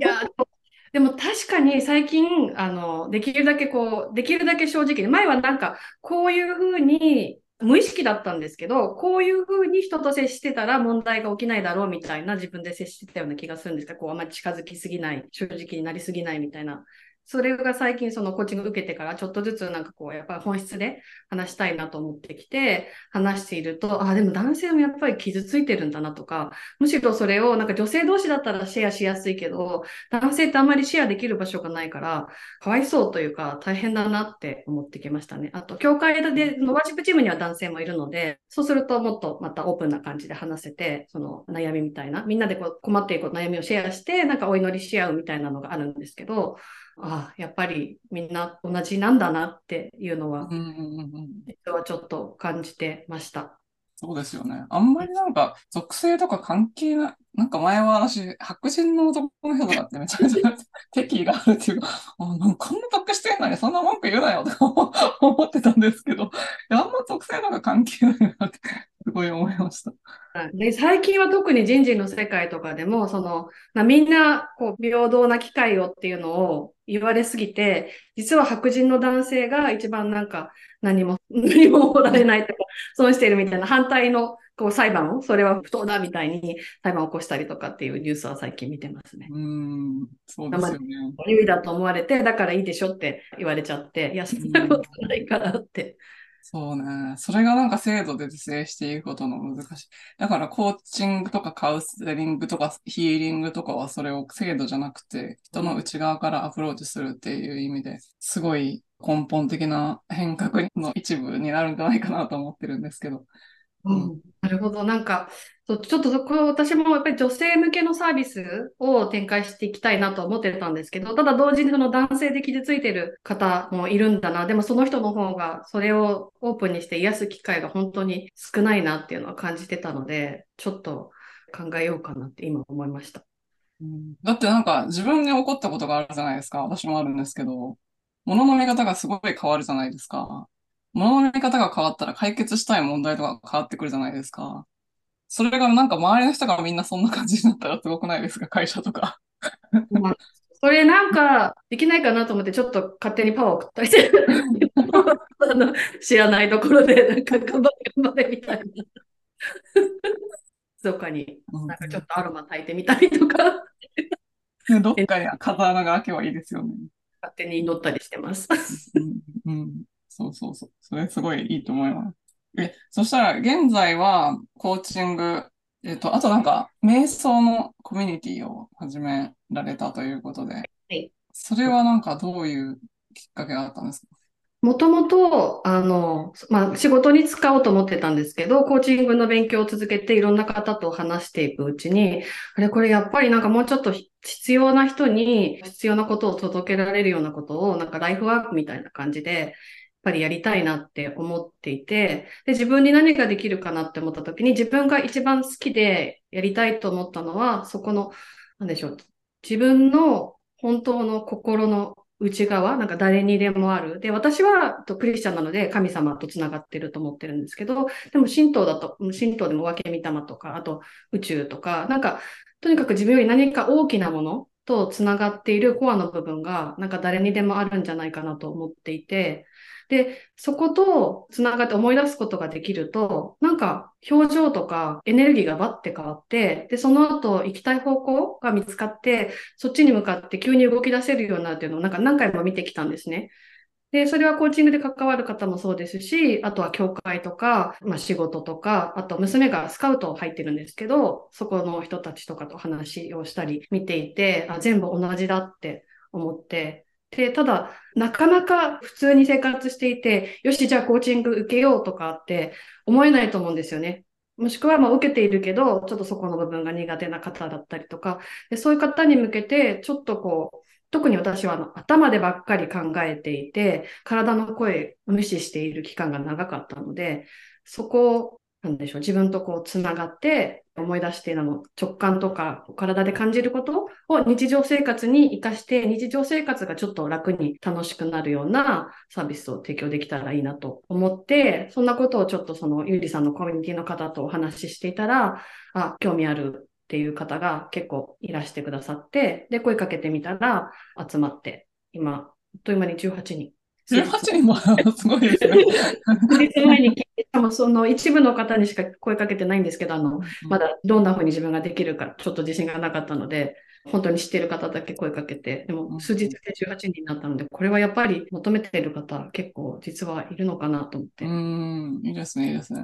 や、でも確かに最近、あの、できるだけこう、できるだけ正直に、前はなんか、こういうふうに、無意識だったんですけど、こういうふうに人と接してたら問題が起きないだろうみたいな自分で接してたような気がするんですが、こう、あんまり近づきすぎない、正直になりすぎないみたいな。それが最近そのコーチング受けてからちょっとずつなんかこう、やっぱり本質で話したいなと思ってきて、話していると、あ、でも男性もやっぱり傷ついてるんだなとか、むしろそれをなんか女性同士だったらシェアしやすいけど、男性ってあんまりシェアできる場所がないから、かわいそうというか大変だなって思ってきましたね。あと、教会でのワーシップチームには男性もいるので、そうするともっとまたオープンな感じで話せて、その悩みみたいな、みんなでこう困っている悩みをシェアして、なんかお祈りし合うみたいなのがあるんですけど、ああ、やっぱりみんな同じなんだなっていうのはう、んうんうんうん実はちょっと感じてました。そうですよね。あんまりなんか、属性とか関係ない。なんか前は私、白人の男の人とかって めちゃめちゃ敵意があるっていうか、あなんかこんな得してんのにそんな文句言うなよとか 思ってたんですけど、あんま属性とか関係ないなって、すごい思いました。はいで、最近は特に人事の世界とかでも、その、まあみんな、こう、平等な機会をっていうのを言われすぎて、実は白人の男性が一番なんか何も、何ももらえないとか、損してるみたいな反対のこう裁判を、それは不当だみたいに裁判を起こしたりとかっていうニュースは最近見てますね。うん、そうですよね。優位だと思われて、だからいいでしょって言われちゃって、いや、そんなことないからって。そうね。それがなんか制度で是正していくことの難しい。だからコーチングとかカウンセリングとかヒーリングとかはそれを制度じゃなくて人の内側からアプローチするっていう意味ですごい根本的な変革の一部になるんじゃないかなと思ってるんですけど。うん、なるほど。なんか、ちょっとそこ、私もやっぱり女性向けのサービスを展開していきたいなと思ってたんですけど、ただ同時にその男性で傷ついてる方もいるんだな。でもその人の方がそれをオープンにして癒す機会が本当に少ないなっていうのは感じてたので、ちょっと考えようかなって今思いました。うん、だってなんか自分に起こったことがあるじゃないですか。私もあるんですけど、物の見方がすごい変わるじゃないですか。物の見方が変わったら解決したい問題とか変わってくるじゃないですか。それがなんか周りの人がみんなそんな感じになったらすごくないですか？会社とか。まあ、それなんかできないかなと思ってちょっと勝手にパワー送ったりしてあの知らないところでなんか頑張れ頑張れみたいな。どっかになんかちょっとアロマ炊いてみたりとか。どっかに風穴が開けばいいですよね。勝手に祈ったりしてます。うん、うんそうそうそう。それすごいいいと思います。え、そしたら、現在は、コーチング、えっと、あとなんか、瞑想のコミュニティを始められたということで、はい。それはなんかどういうきっかけがあったんですか？もともと、あの、まあ、仕事に使おうと思ってたんですけど、コーチングの勉強を続けていろんな方と話していくうちに、あれ、これやっぱりなんかもうちょっと必要な人に必要なことを届けられるようなことを、なんかライフワークみたいな感じでっぱりやりたいなって思っていて、で、自分に何ができるかなって思った時に、自分が一番好きでやりたいと思ったのは、そこの、なんでしょう、自分の本当の心の内側、なんか誰にでもある。で、私はクリスチャンなので神様と繋がってると思ってるんですけど、でも神道だと、神道でも分け御霊とか、あと宇宙とか、なんか、とにかく自分より何か大きなものと繋がっているコアの部分が、なんか誰にでもあるんじゃないかなと思っていて、で、そこと繋がって思い出すことができると、なんか表情とかエネルギーがバッて変わって、で、その後行きたい方向が見つかって、そっちに向かって急に動き出せるようになるっていうのをなんか何回も見てきたんですね。で、それはコーチングで関わる方もそうですし、あとは教会とか、まあ仕事とか、あと娘がスカウト入ってるんですけど、そこの人たちとかと話をしたり見ていて、あ全部同じだって思って、で、ただ、なかなか普通に生活していて、よし、じゃあコーチング受けようとかって思えないと思うんですよね。もしくは、まあ、受けているけど、ちょっとそこの部分が苦手な方だったりとか、でそういう方に向けて、ちょっとこう、特に私はあの頭でばっかり考えていて、体の声を無視している期間が長かったので、そこをなんでしょう、自分とこうつながって思い出してあの直感とか体で感じることを日常生活に活かして日常生活がちょっと楽に楽しくなるようなサービスを提供できたらいいなと思って、そんなことをちょっとそのゆうりさんのコミュニティの方とお話ししていたら、あ、興味あるっていう方が結構いらしてくださって、で、声かけてみたら集まって、今、あっという間に18人18人もすごいですね。前に聞いて、しかもその一部の方にしか声かけてないんですけど、あの、まだどんな風に自分ができるか、ちょっと自信がなかったので、本当に知ってる方だけ声かけて、でも数日で18人になったので、これはやっぱり求めている方、結構実はいるのかなと思って。うん、いいですね、いいですね。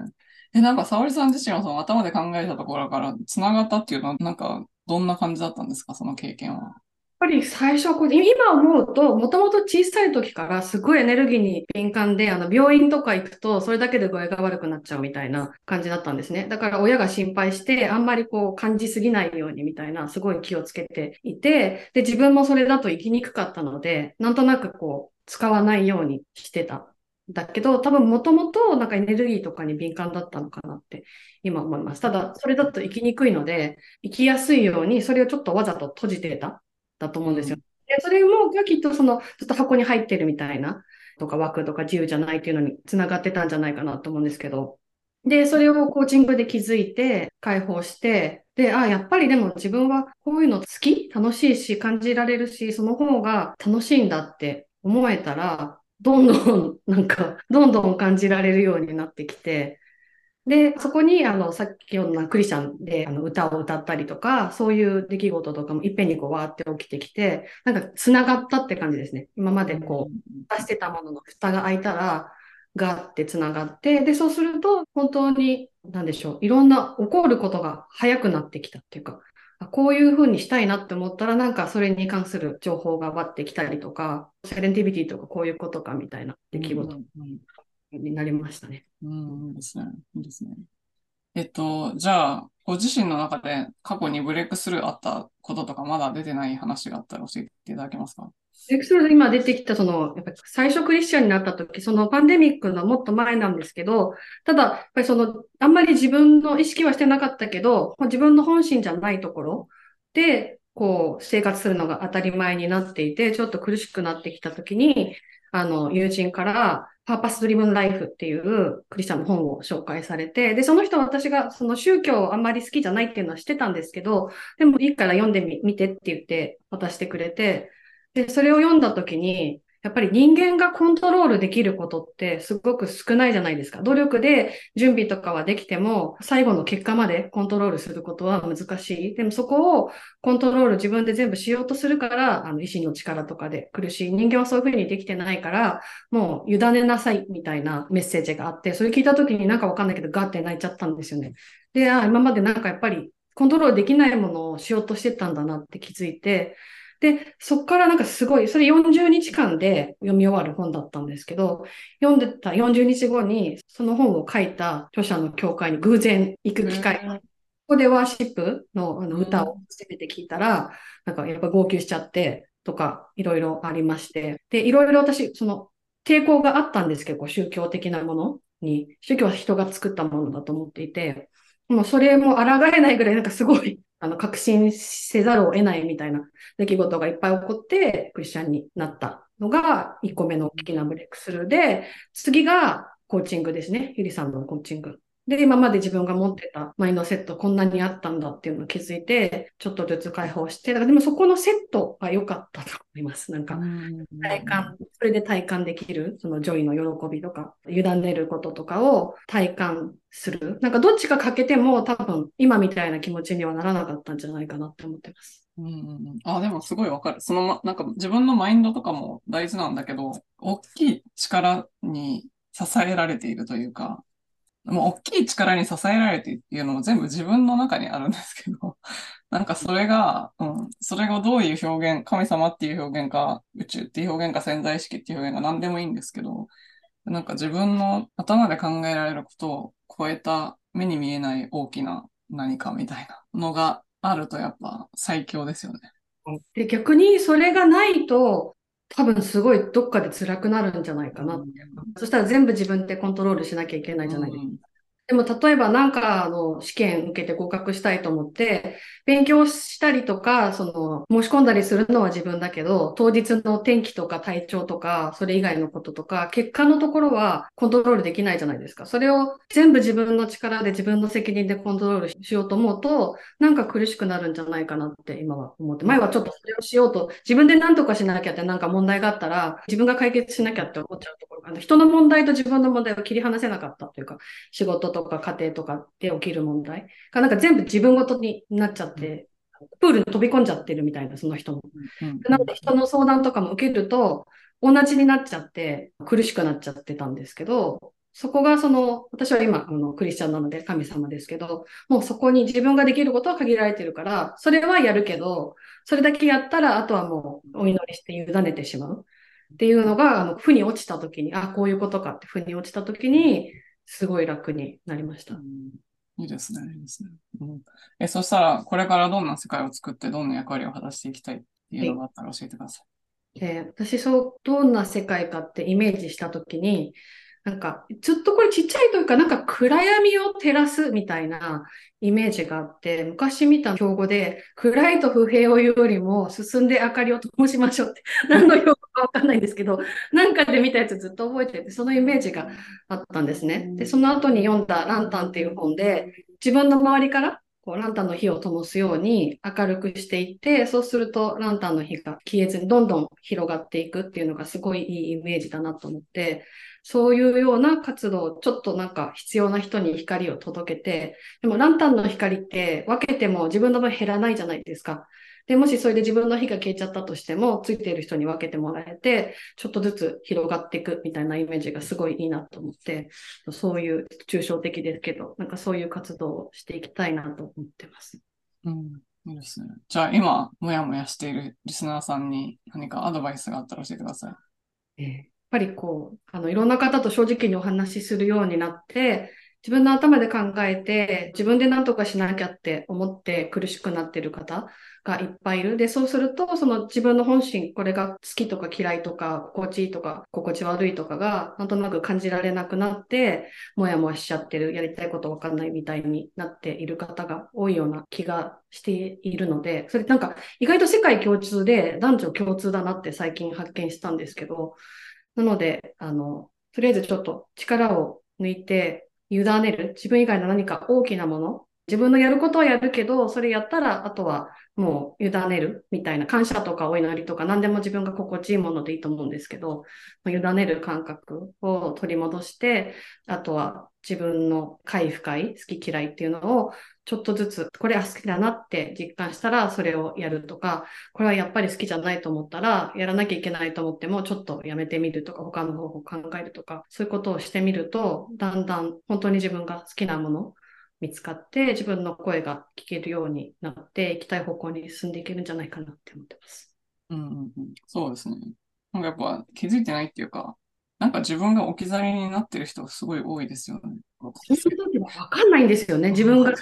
え、なんか、沙織さん自身はその頭で考えたところから繋がったっていうのは、なんか、どんな感じだったんですか、その経験は？っぱり最初、今思うと、もともと小さい時からすごいエネルギーに敏感で、あの、病院とか行くと、それだけで具合が悪くなっちゃうみたいな感じだったんですね。だから親が心配して、あんまりこう、感じすぎないようにみたいな、すごい気をつけていて、で、自分もそれだと生きにくかったので、なんとなくこう、使わないようにしてた。だけど、多分もともとなんかエネルギーとかに敏感だったのかなって今思います。ただ、それだと生きにくいので、生きやすいように、それをちょっとわざと閉じてた。だと思うんですよ。でそれもがきっとその、ちょっと箱に入ってるみたいな、とか枠とか自由じゃないっていうのにつながってたんじゃないかなと思うんですけど。で、それをコーチングで気づいて、解放して、で、あ、やっぱりでも自分はこういうの好き楽しいし、感じられるし、その方が楽しいんだって思えたら、どんどん、なんか、どんどん感じられるようになってきて、で、そこに、あの、さっきのクリスチャンであの歌を歌ったりとか、そういう出来事とかもいっぺんにこうわーって起きてきて、なんか繋がったって感じですね。今までこう、出してたものの蓋が開いたら、ガーって繋がって、で、そうすると、本当に、なんでしょう、いろんな起こることが早くなってきたっていうか、こういうふうにしたいなって思ったら、なんかそれに関する情報がわってきたりとか、セレンティビティとかこういうことかみたいな出来事になりましたね。うん、いいですね。いいですね。えっと、じゃあ、ご自身の中で過去にブレイクスルーあったこととかまだ出てない話があったら教えていただけますか？ブレイクスルー今出てきた、その、やっぱ最初クリスチャンになった時、そのパンデミックのもっと前なんですけど、ただ、やっぱりその、あんまり自分の意識はしてなかったけど、自分の本心じゃないところで、こう、生活するのが当たり前になっていて、ちょっと苦しくなってきた時に、あの、友人から、パーパスドリブンライフっていうクリスチャンの本を紹介されて、で、その人は私がその宗教をあんまり好きじゃないっていうのは知ってたんですけど、でもいいから読んでみ、てって言って渡してくれて、で、それを読んだ時に、やっぱり人間がコントロールできることってすごく少ないじゃないですか。努力で準備とかはできても、最後の結果までコントロールすることは難しい。でもそこをコントロール自分で全部しようとするから、あの、意志の力とかで苦しい。人間はそういうふうにできてないから、もう委ねなさいみたいなメッセージがあって、それ聞いた時になんかわかんないけど、ガーって泣いちゃったんですよね。で、あ、今までなんかやっぱりコントロールできないものをしようとしてたんだなって気づいて、で、そっからなんかすごい、それ40日間で読み終わる本だったんですけど、読んでた40日後に、その本を書いた著者の教会に偶然行く機会が、ここでワーシップのあの歌を初めて聞いたら、なんかやっぱ号泣しちゃって、とか、いろいろありまして。で、いろいろ私、その、抵抗があったんですけど、宗教的なものに、宗教は人が作ったものだと思っていて、もうそれも抗えないぐらいなんかすごいあの、確信せざるを得ないみたいな出来事がいっぱい起こって、クリスチャンになったのが1個目の大きなブレイクスルーで、次がコーチングですね。ゆりさんのコーチング。で、今まで自分が持ってたマインドセットこんなにあったんだっていうのを気づいて、ちょっとずつ解放して、だからでもそこのセットが良かったと思います。なんか、体感、それで体感できる、その joy の喜びとか、委ねることとかを体感する。なんかどっちか欠けても多分今みたいな気持ちにはならなかったんじゃないかなって思ってます。うんうん、あ、でもすごいわかる。その、なんか自分のマインドとかも大事なんだけど、大きい力に支えられているというか、もう大きい力に支えられてっていうのも全部自分の中にあるんですけど、なんかそれが、うん、それがどういう表現、神様っていう表現か、宇宙っていう表現か、潜在意識っていう表現か何でもいいんですけど、なんか自分の頭で考えられることを超えた目に見えない大きな何かみたいなのがあるとやっぱ最強ですよね。で、逆にそれがないと、多分すごいどっかで辛くなるんじゃないかなって。そしたら全部自分でコントロールしなきゃいけないじゃないですか。でも例えばなんかの試験受けて合格したいと思って、勉強したりとか、その申し込んだりするのは自分だけど、当日の天気とか体調とか、それ以外のこととか、結果のところはコントロールできないじゃないですか。それを全部自分の力で自分の責任でコントロールしようと思うと、なんか苦しくなるんじゃないかなって今は思って、前はちょっとそれをしようと、自分で何とかしなきゃってなんか問題があったら、自分が解決しなきゃって思っちゃうところが、人の問題と自分の問題を切り離せなかったというか、仕事とか家庭とかで起きる問題？がなんか全部自分ごとになっちゃって、プールに飛び込んじゃってるみたいな、その人も。なので人の相談とかも受けると、同じになっちゃって苦しくなっちゃってたんですけど、そこがその、私は今、あの、クリスチャンなので神様ですけど、もうそこに自分ができることは限られてるから、それはやるけど、それだけやったら、あとはもうお祈りして委ねてしまうっていうのが、あの、負に落ちた時に、あ、こういうことかって負に落ちた時に、すごい楽になりました。いいですね、いいですね。うん、え、そしたら、これからどんな世界を作って、どんな役割を果たしていきたいっていうのがあったら教えてください。えー、私、そう、どんな世界かってイメージしたときに、なんか、ずっとこれちっちゃい時からなんか暗闇を照らすみたいなイメージがあって、昔見た標語で、暗いと不平を言うよりも進んで明かりを灯しましょうって、何の標語かわかんないんですけど、なんかで見たやつずっと覚えてて、そのイメージがあったんですね。で、その後に読んだランタンっていう本で、自分の周りからこうランタンの火を灯すように明るくしていって、そうするとランタンの火が消えずにどんどん広がっていくっていうのがすごいいいイメージだなと思って、そういうような活動を、ちょっとなんか必要な人に光を届けて、でもランタンの光って分けても自分の分減らないじゃないですか。で、もしそれで自分の火が消えちゃったとしても、ついている人に分けてもらえて、ちょっとずつ広がっていくみたいなイメージがすごいいいなと思って、そういう抽象的ですけど、なんかそういう活動をしていきたいなと思ってます。うん、いいですね。じゃあ今、もやもやしているリスナーさんに何かアドバイスがあったら教えてください。えー、やっぱりこう、あの、いろんな方と正直にお話しするようになって、自分の頭で考えて、自分で何とかしなきゃって思って苦しくなってる方がいっぱいいる。で、そうすると、その自分の本心、これが好きとか嫌いとか、心地いいとか、心地悪いとかが、なんとなく感じられなくなって、もやもやしちゃってる、やりたいことわかんないみたいになっている方が多いような気がしているので、それなんか意外と世界共通で男女共通だなって最近発見したんですけど、なので、あの、とりあえずちょっと力を抜いて、委ねる、自分以外の何か大きなもの、自分のやることはやるけど、それやったら、あとはもう委ねるみたいな、感謝とかお祈りとか、何でも自分が心地いいものでいいと思うんですけど、委ねる感覚を取り戻して、あとは自分の快不快、好き嫌いっていうのを、ちょっとずつ、これは好きだなって実感したら、それをやるとか、これはやっぱり好きじゃないと思ったら、やらなきゃいけないと思っても、ちょっとやめてみるとか、他の方法を考えるとか、そういうことをしてみると、だんだん本当に自分が好きなもの、見つかって、自分の声が聞けるようになって、行きたい方向に進んでいけるんじゃないかなって思ってます。うんうんうん、そうですね。なんかやっぱ気づいてないっていうか、なんか自分が置き去りになってる人すごい多いですよね。そういう時は分かんないんですよね、自分が。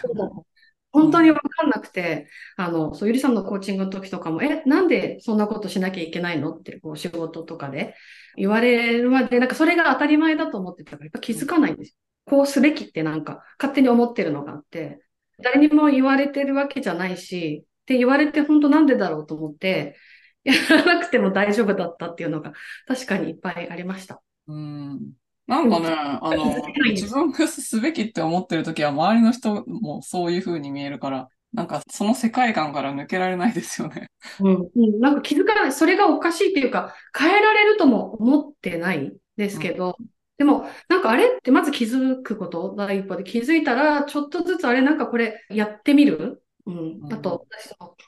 本当に分かんなくて、あの、そう、ゆりさんのコーチングの時とかも、え、なんでそんなことしなきゃいけないのって、こう、仕事とかで言われるまで、なんかそれが当たり前だと思ってたから、やっぱ気づかないんですよ。こうすべきってなんか勝手に思ってるのがあって、誰にも言われてるわけじゃないし、って言われて本当なんでだろうと思って、やらなくても大丈夫だったっていうのが確かにいっぱいありました。うん。なんかね、あの、自分がすべきって思ってるときは周りの人もそういう風に見えるから、なんかその世界観から抜けられないですよね。うん、なんか気づかない。それがおかしいっていうか、変えられるとも思ってないですけど、うんでも、なんかあれってまず気づくこと、第一歩で気づいたら、ちょっとずつあれなんかこれやってみる？うん。あと、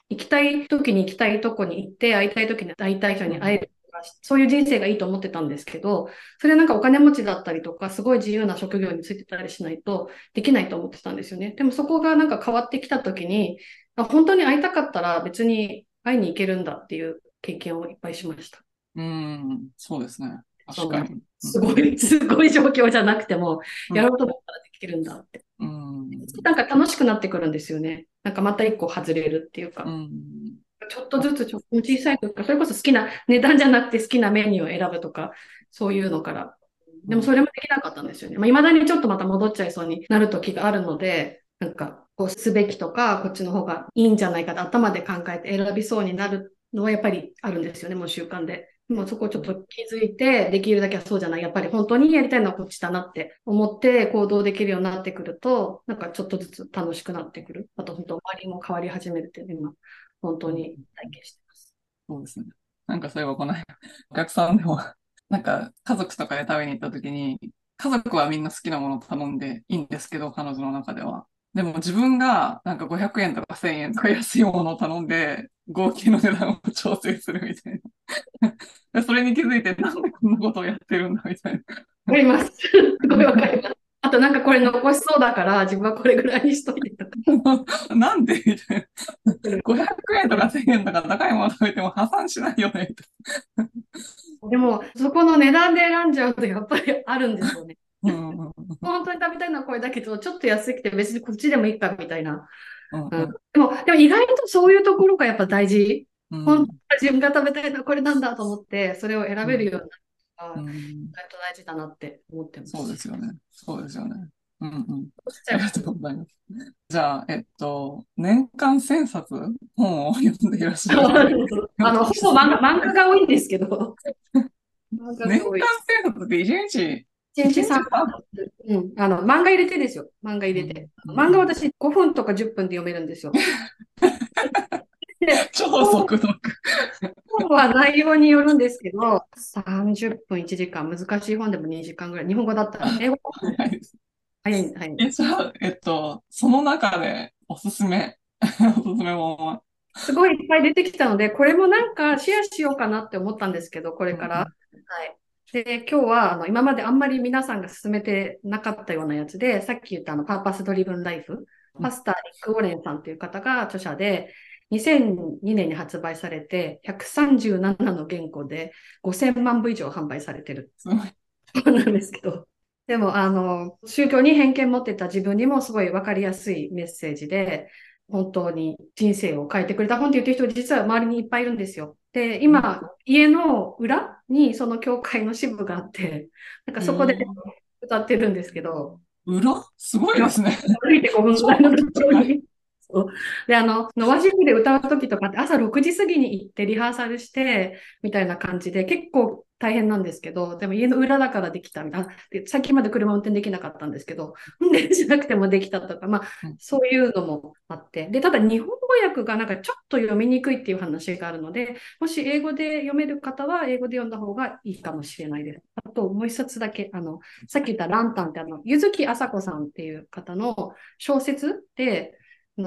行きたい時に行きたいとこに行って、会いたい時に会いたい人に会えるとか、そういう人生がいいと思ってたんですけど、それなんかお金持ちだったりとか、すごい自由な職業についてたりしないとできないと思ってたんですよね。でもそこがなんか変わってきた時に、本当に会いたかったら別に会いに行けるんだっていう経験をいっぱいしました。うん、そうですね。確かに。すごい、すごい状況じゃなくても、やろうと思ったらできるんだって。うん、なんか楽しくなってくるんですよね。なんかまた一個外れるっていうか。うん、ちょっとずつちょっと小さいとか、それこそ好きな値段じゃなくて好きなメニューを選ぶとか、そういうのから。でもそれもできなかったんですよね。まあ、未だにちょっとまた戻っちゃいそうになる時があるので、なんかこうすべきとか、こっちの方がいいんじゃないかと頭で考えて選びそうになるのはやっぱりあるんですよね、もう習慣で。もうそこちょっと気づいて、できるだけはそうじゃない。やっぱり本当にやりたいのはこっちだなって思って行動できるようになってくると、なんかちょっとずつ楽しくなってくる。あと本当周りも変わり始めるっていうの今、本当に体験してます。そうですね。なんかそういえばこの辺お客さんでも、なんか家族とかで食べに行った時に、家族はみんな好きなもの頼んでいいんですけど、彼女の中では。でも自分がなんか500円とか1000円とか安いものを頼んで、合計の値段を調整するみたいな。それに気づいて、なんでこんなことをやってるんだみたいな。わかります。すごいわかります。あとなんかこれ残しそうだから、自分はこれぐらいにしといてとか。なんでみたいな。500円とか1000円とか高いもの食べても破産しないよねでも、そこの値段で選んじゃうとやっぱりあるんですよね。本当に食べたいのはこれだけど、ちょっと安くて別にこっちでもいいかみたいな。うん、でも、でも意外とそういうところがやっぱ大事。うん、本当自分が食べたいのはこれなんだと思って、それを選べるようになるのが、意外と大事だなって思ってます。そうですよね。そうですよね。うんうん。ありがとうございます。じゃあ、えっと、年間1000冊本を読んでいらっしゃる。あの、ほぼ漫画漫画が多いんですけど。年間1000冊って1日1日3うん。あの、漫画入れてですよ。漫画入れて。漫画私5分とか10分で読めるんですよ。で、超速読。本は内容によるんですけど、30分1時間、難しい本でも2時間ぐらい。日本語だったら、英語はい早い、早い。え、じゃあ、えっと、その中でおすすめ、おすすめ本は。すごいいっぱい出てきたので、これもなんかシェアしようかなって思ったんですけど、これから。はい。で、今日は、あの、今まであんまり皆さんが進めてなかったようなやつで、さっき言ったあの、パーパスドリブンライフ、パスター・リック・ウォレンさんという方が著者で、2002年に発売されて、137の言語で5000万部以上販売されてる。そうなんですけど。でも、あの、宗教に偏見持ってた自分にもすごいわかりやすいメッセージで、本当に人生を変えてくれた本って言ってる人実は周りにいっぱいいるんですよ。で、今、家の裏にその教会の支部があって、なんかそこで歌ってるんですけど、裏？すごいですね。歩いて5分ぐらいのところに。で、あの、ノワジフで歌う時とかって朝6時過ぎに行ってリハーサルして、みたいな感じで結構大変なんですけど、でも家の裏だからできたみたいな。で、さっきまで車運転できなかったんですけど、運転しなくてもできたとか、まあうん、そういうのもあって。で、ただ日本語訳がなんかちょっと読みにくいっていう話があるので、もし英語で読める方は英語で読んだ方がいいかもしれないです。あともう一冊だけ、あの、さっき言ったランタンってあの、ゆずきあさこさんっていう方の小説で、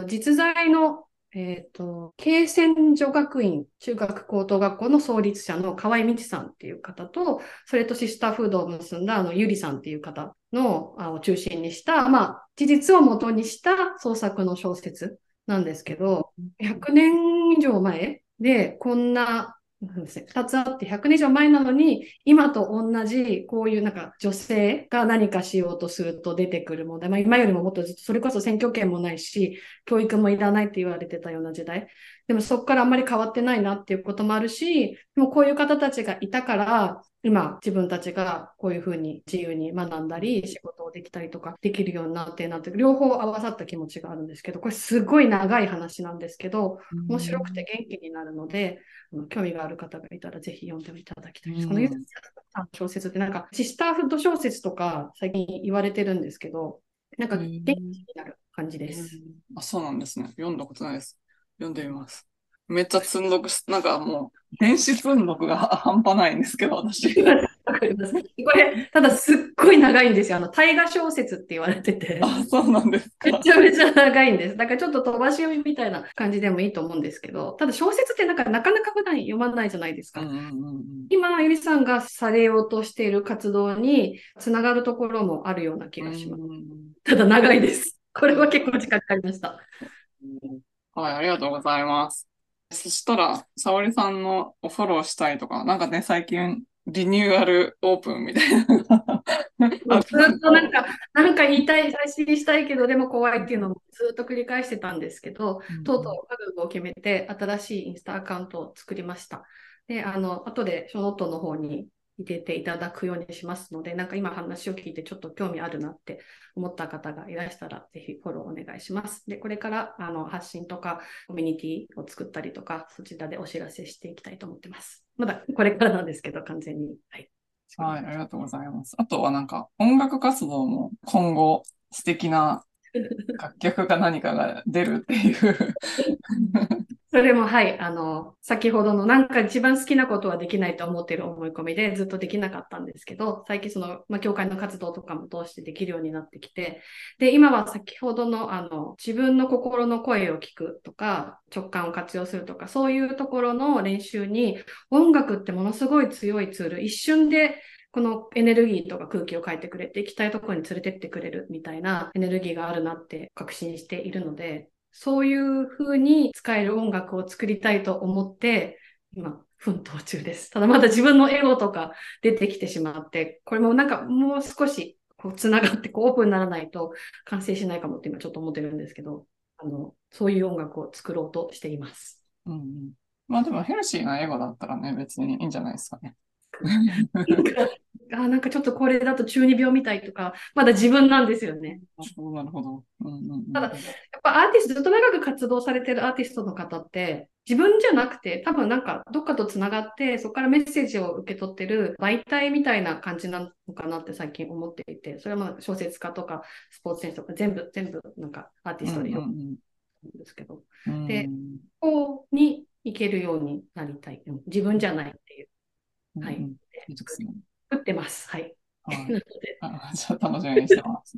実在の、えっと、慶泉女学院中学高等学校の創立者の河合道さんっていう方と、それとシスターフードを結んだあのゆりさんっていう方のあを中心にした、まあ、事実を元にした創作の小説なんですけど、100年以上前で、こんな、二、つあって100年以上前なのに、今と同じ、こういうなんか女性が何かしようとすると出てくる問題、まあ今よりももっとずっと、それこそ選挙権もないし、教育もいらないって言われてたような時代。でもそこからあんまり変わってないなっていうこともあるし、でもこういう方たちがいたから、今自分たちがこういうふうに自由に学んだり、仕事をできたりとかできるようになってなって、両方合わさった気持ちがあるんですけど、これすごい長い話なんですけど、面白くて元気になるので、あの興味がある方がいたらぜひ読んでいただきたいです。うんこのゆずさんの小説ってなんかシスターフッド小説とか最近言われてるんですけど、なんか元気になる感じです。あ、そうなんですね。読んだことないです。読んでみます。めっちゃ積んどくし、なんかもう、電子積んどくが半端ないんですけど、私。わかりますこれ、ただすっごい長いんですよ。あの、大河小説って言われてて。あ、そうなんですか。めちゃめちゃ長いんです。だからちょっと飛ばし読みみたいな感じでもいいと思うんですけど、ただ小説ってなんかなかなか普段読まないじゃないですか。うんうんうんうん。今、ゆりさんがされようとしている活動につながるところもあるような気がします。うんただ長いです。これは結構時間かかりました。はい、ありがとうございます。そしたら、沙織さんのフォローしたいとか、なんかね、最近、リニューアルオープンみたいな ずっとなんか、なんか言いたい、配信したいけど、でも怖いっていうのもずっと繰り返してたんですけど、とうとう覚悟を決めて、新しいインスタアカウントを作りました。で、あの、後でショーノートの方に入れていただくようにしますので、なんか今話を聞いてちょっと興味あるなって思った方がいらしたら、ぜひフォローお願いします。で、これからあの発信とかコミュニティを作ったりとか、そちらでお知らせしていきたいと思ってます。まだこれからなんですけど、完全に。はい。はい、ありがとうございます。あとはなんか、音楽活動も今後素敵な楽曲か何かが出るっていう。それも、はい、あの、先ほどのなんか一番好きなことはできないと思っている思い込みでずっとできなかったんですけど、最近その、まあ、教会の活動とかも通してできるようになってきて、で、今は先ほどの、あの、自分の心の声を聞くとか、直感を活用するとか、そういうところの練習に、音楽ってものすごい強いツール、一瞬でこのエネルギーとか空気を変えてくれて、行きたいところに連れてってくれるみたいなエネルギーがあるなって確信しているので、そういう風に使える音楽を作りたいと思って、今、奮闘中です。ただまだ自分のエゴとか出てきてしまって、これもなんかもう少しこう繋がってこうオープンにならないと完成しないかもって今ちょっと思ってるんですけど、あの、そういう音楽を作ろうとしています。うんうん、まあでもヘルシーなエゴだったらね、別にいいんじゃないですかね。あなんかちょっとこれだと中二病みたいとか、まだ自分なんですよね。なるほど、ただ、やっぱアーティスト、ずっと長く活動されてるアーティストの方って、自分じゃなくて、多分なんかどっかとつながって、そこからメッセージを受け取ってる媒体みたいな感じなのかなって最近思っていて、それはまあ小説家とかスポーツ選手とか全部、全部なんかアーティストでよくんですけど、うんうん、で、ここに行けるようになりたい。自分じゃないっていう。はい。うん、作ってます。はい。はい、じゃあ楽しみにしてます。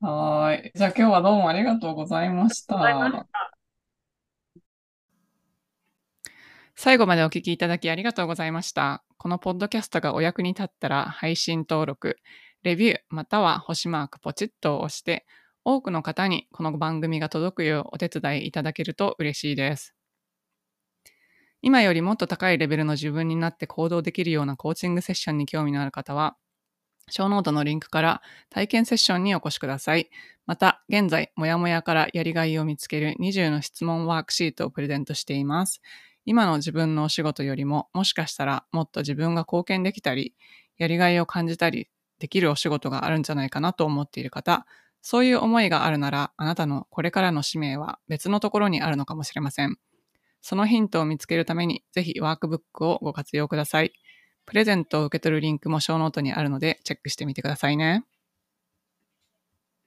はい。じゃあ今日はどうもありがとうございました。最後までお聞きいただきありがとうございました。このポッドキャストがお役に立ったら配信登録、レビューまたは星マークポチッと押して多くの方にこの番組が届くようお手伝いいただけると嬉しいです。今よりもっと高いレベルの自分になって行動できるようなコーチングセッションに興味のある方は、ショーノートのリンクから体験セッションにお越しください。また、現在、もやもやからやりがいを見つける20の質問ワークシートをプレゼントしています。今の自分のお仕事よりも、もしかしたらもっと自分が貢献できたり、やりがいを感じたりできるお仕事があるんじゃないかなと思っている方、そういう思いがあるなら、あなたのこれからの使命は別のところにあるのかもしれません。そのヒントを見つけるために、ぜひワークブックをご活用ください。プレゼントを受け取るリンクもショーノートにあるので、チェックしてみてくださいね。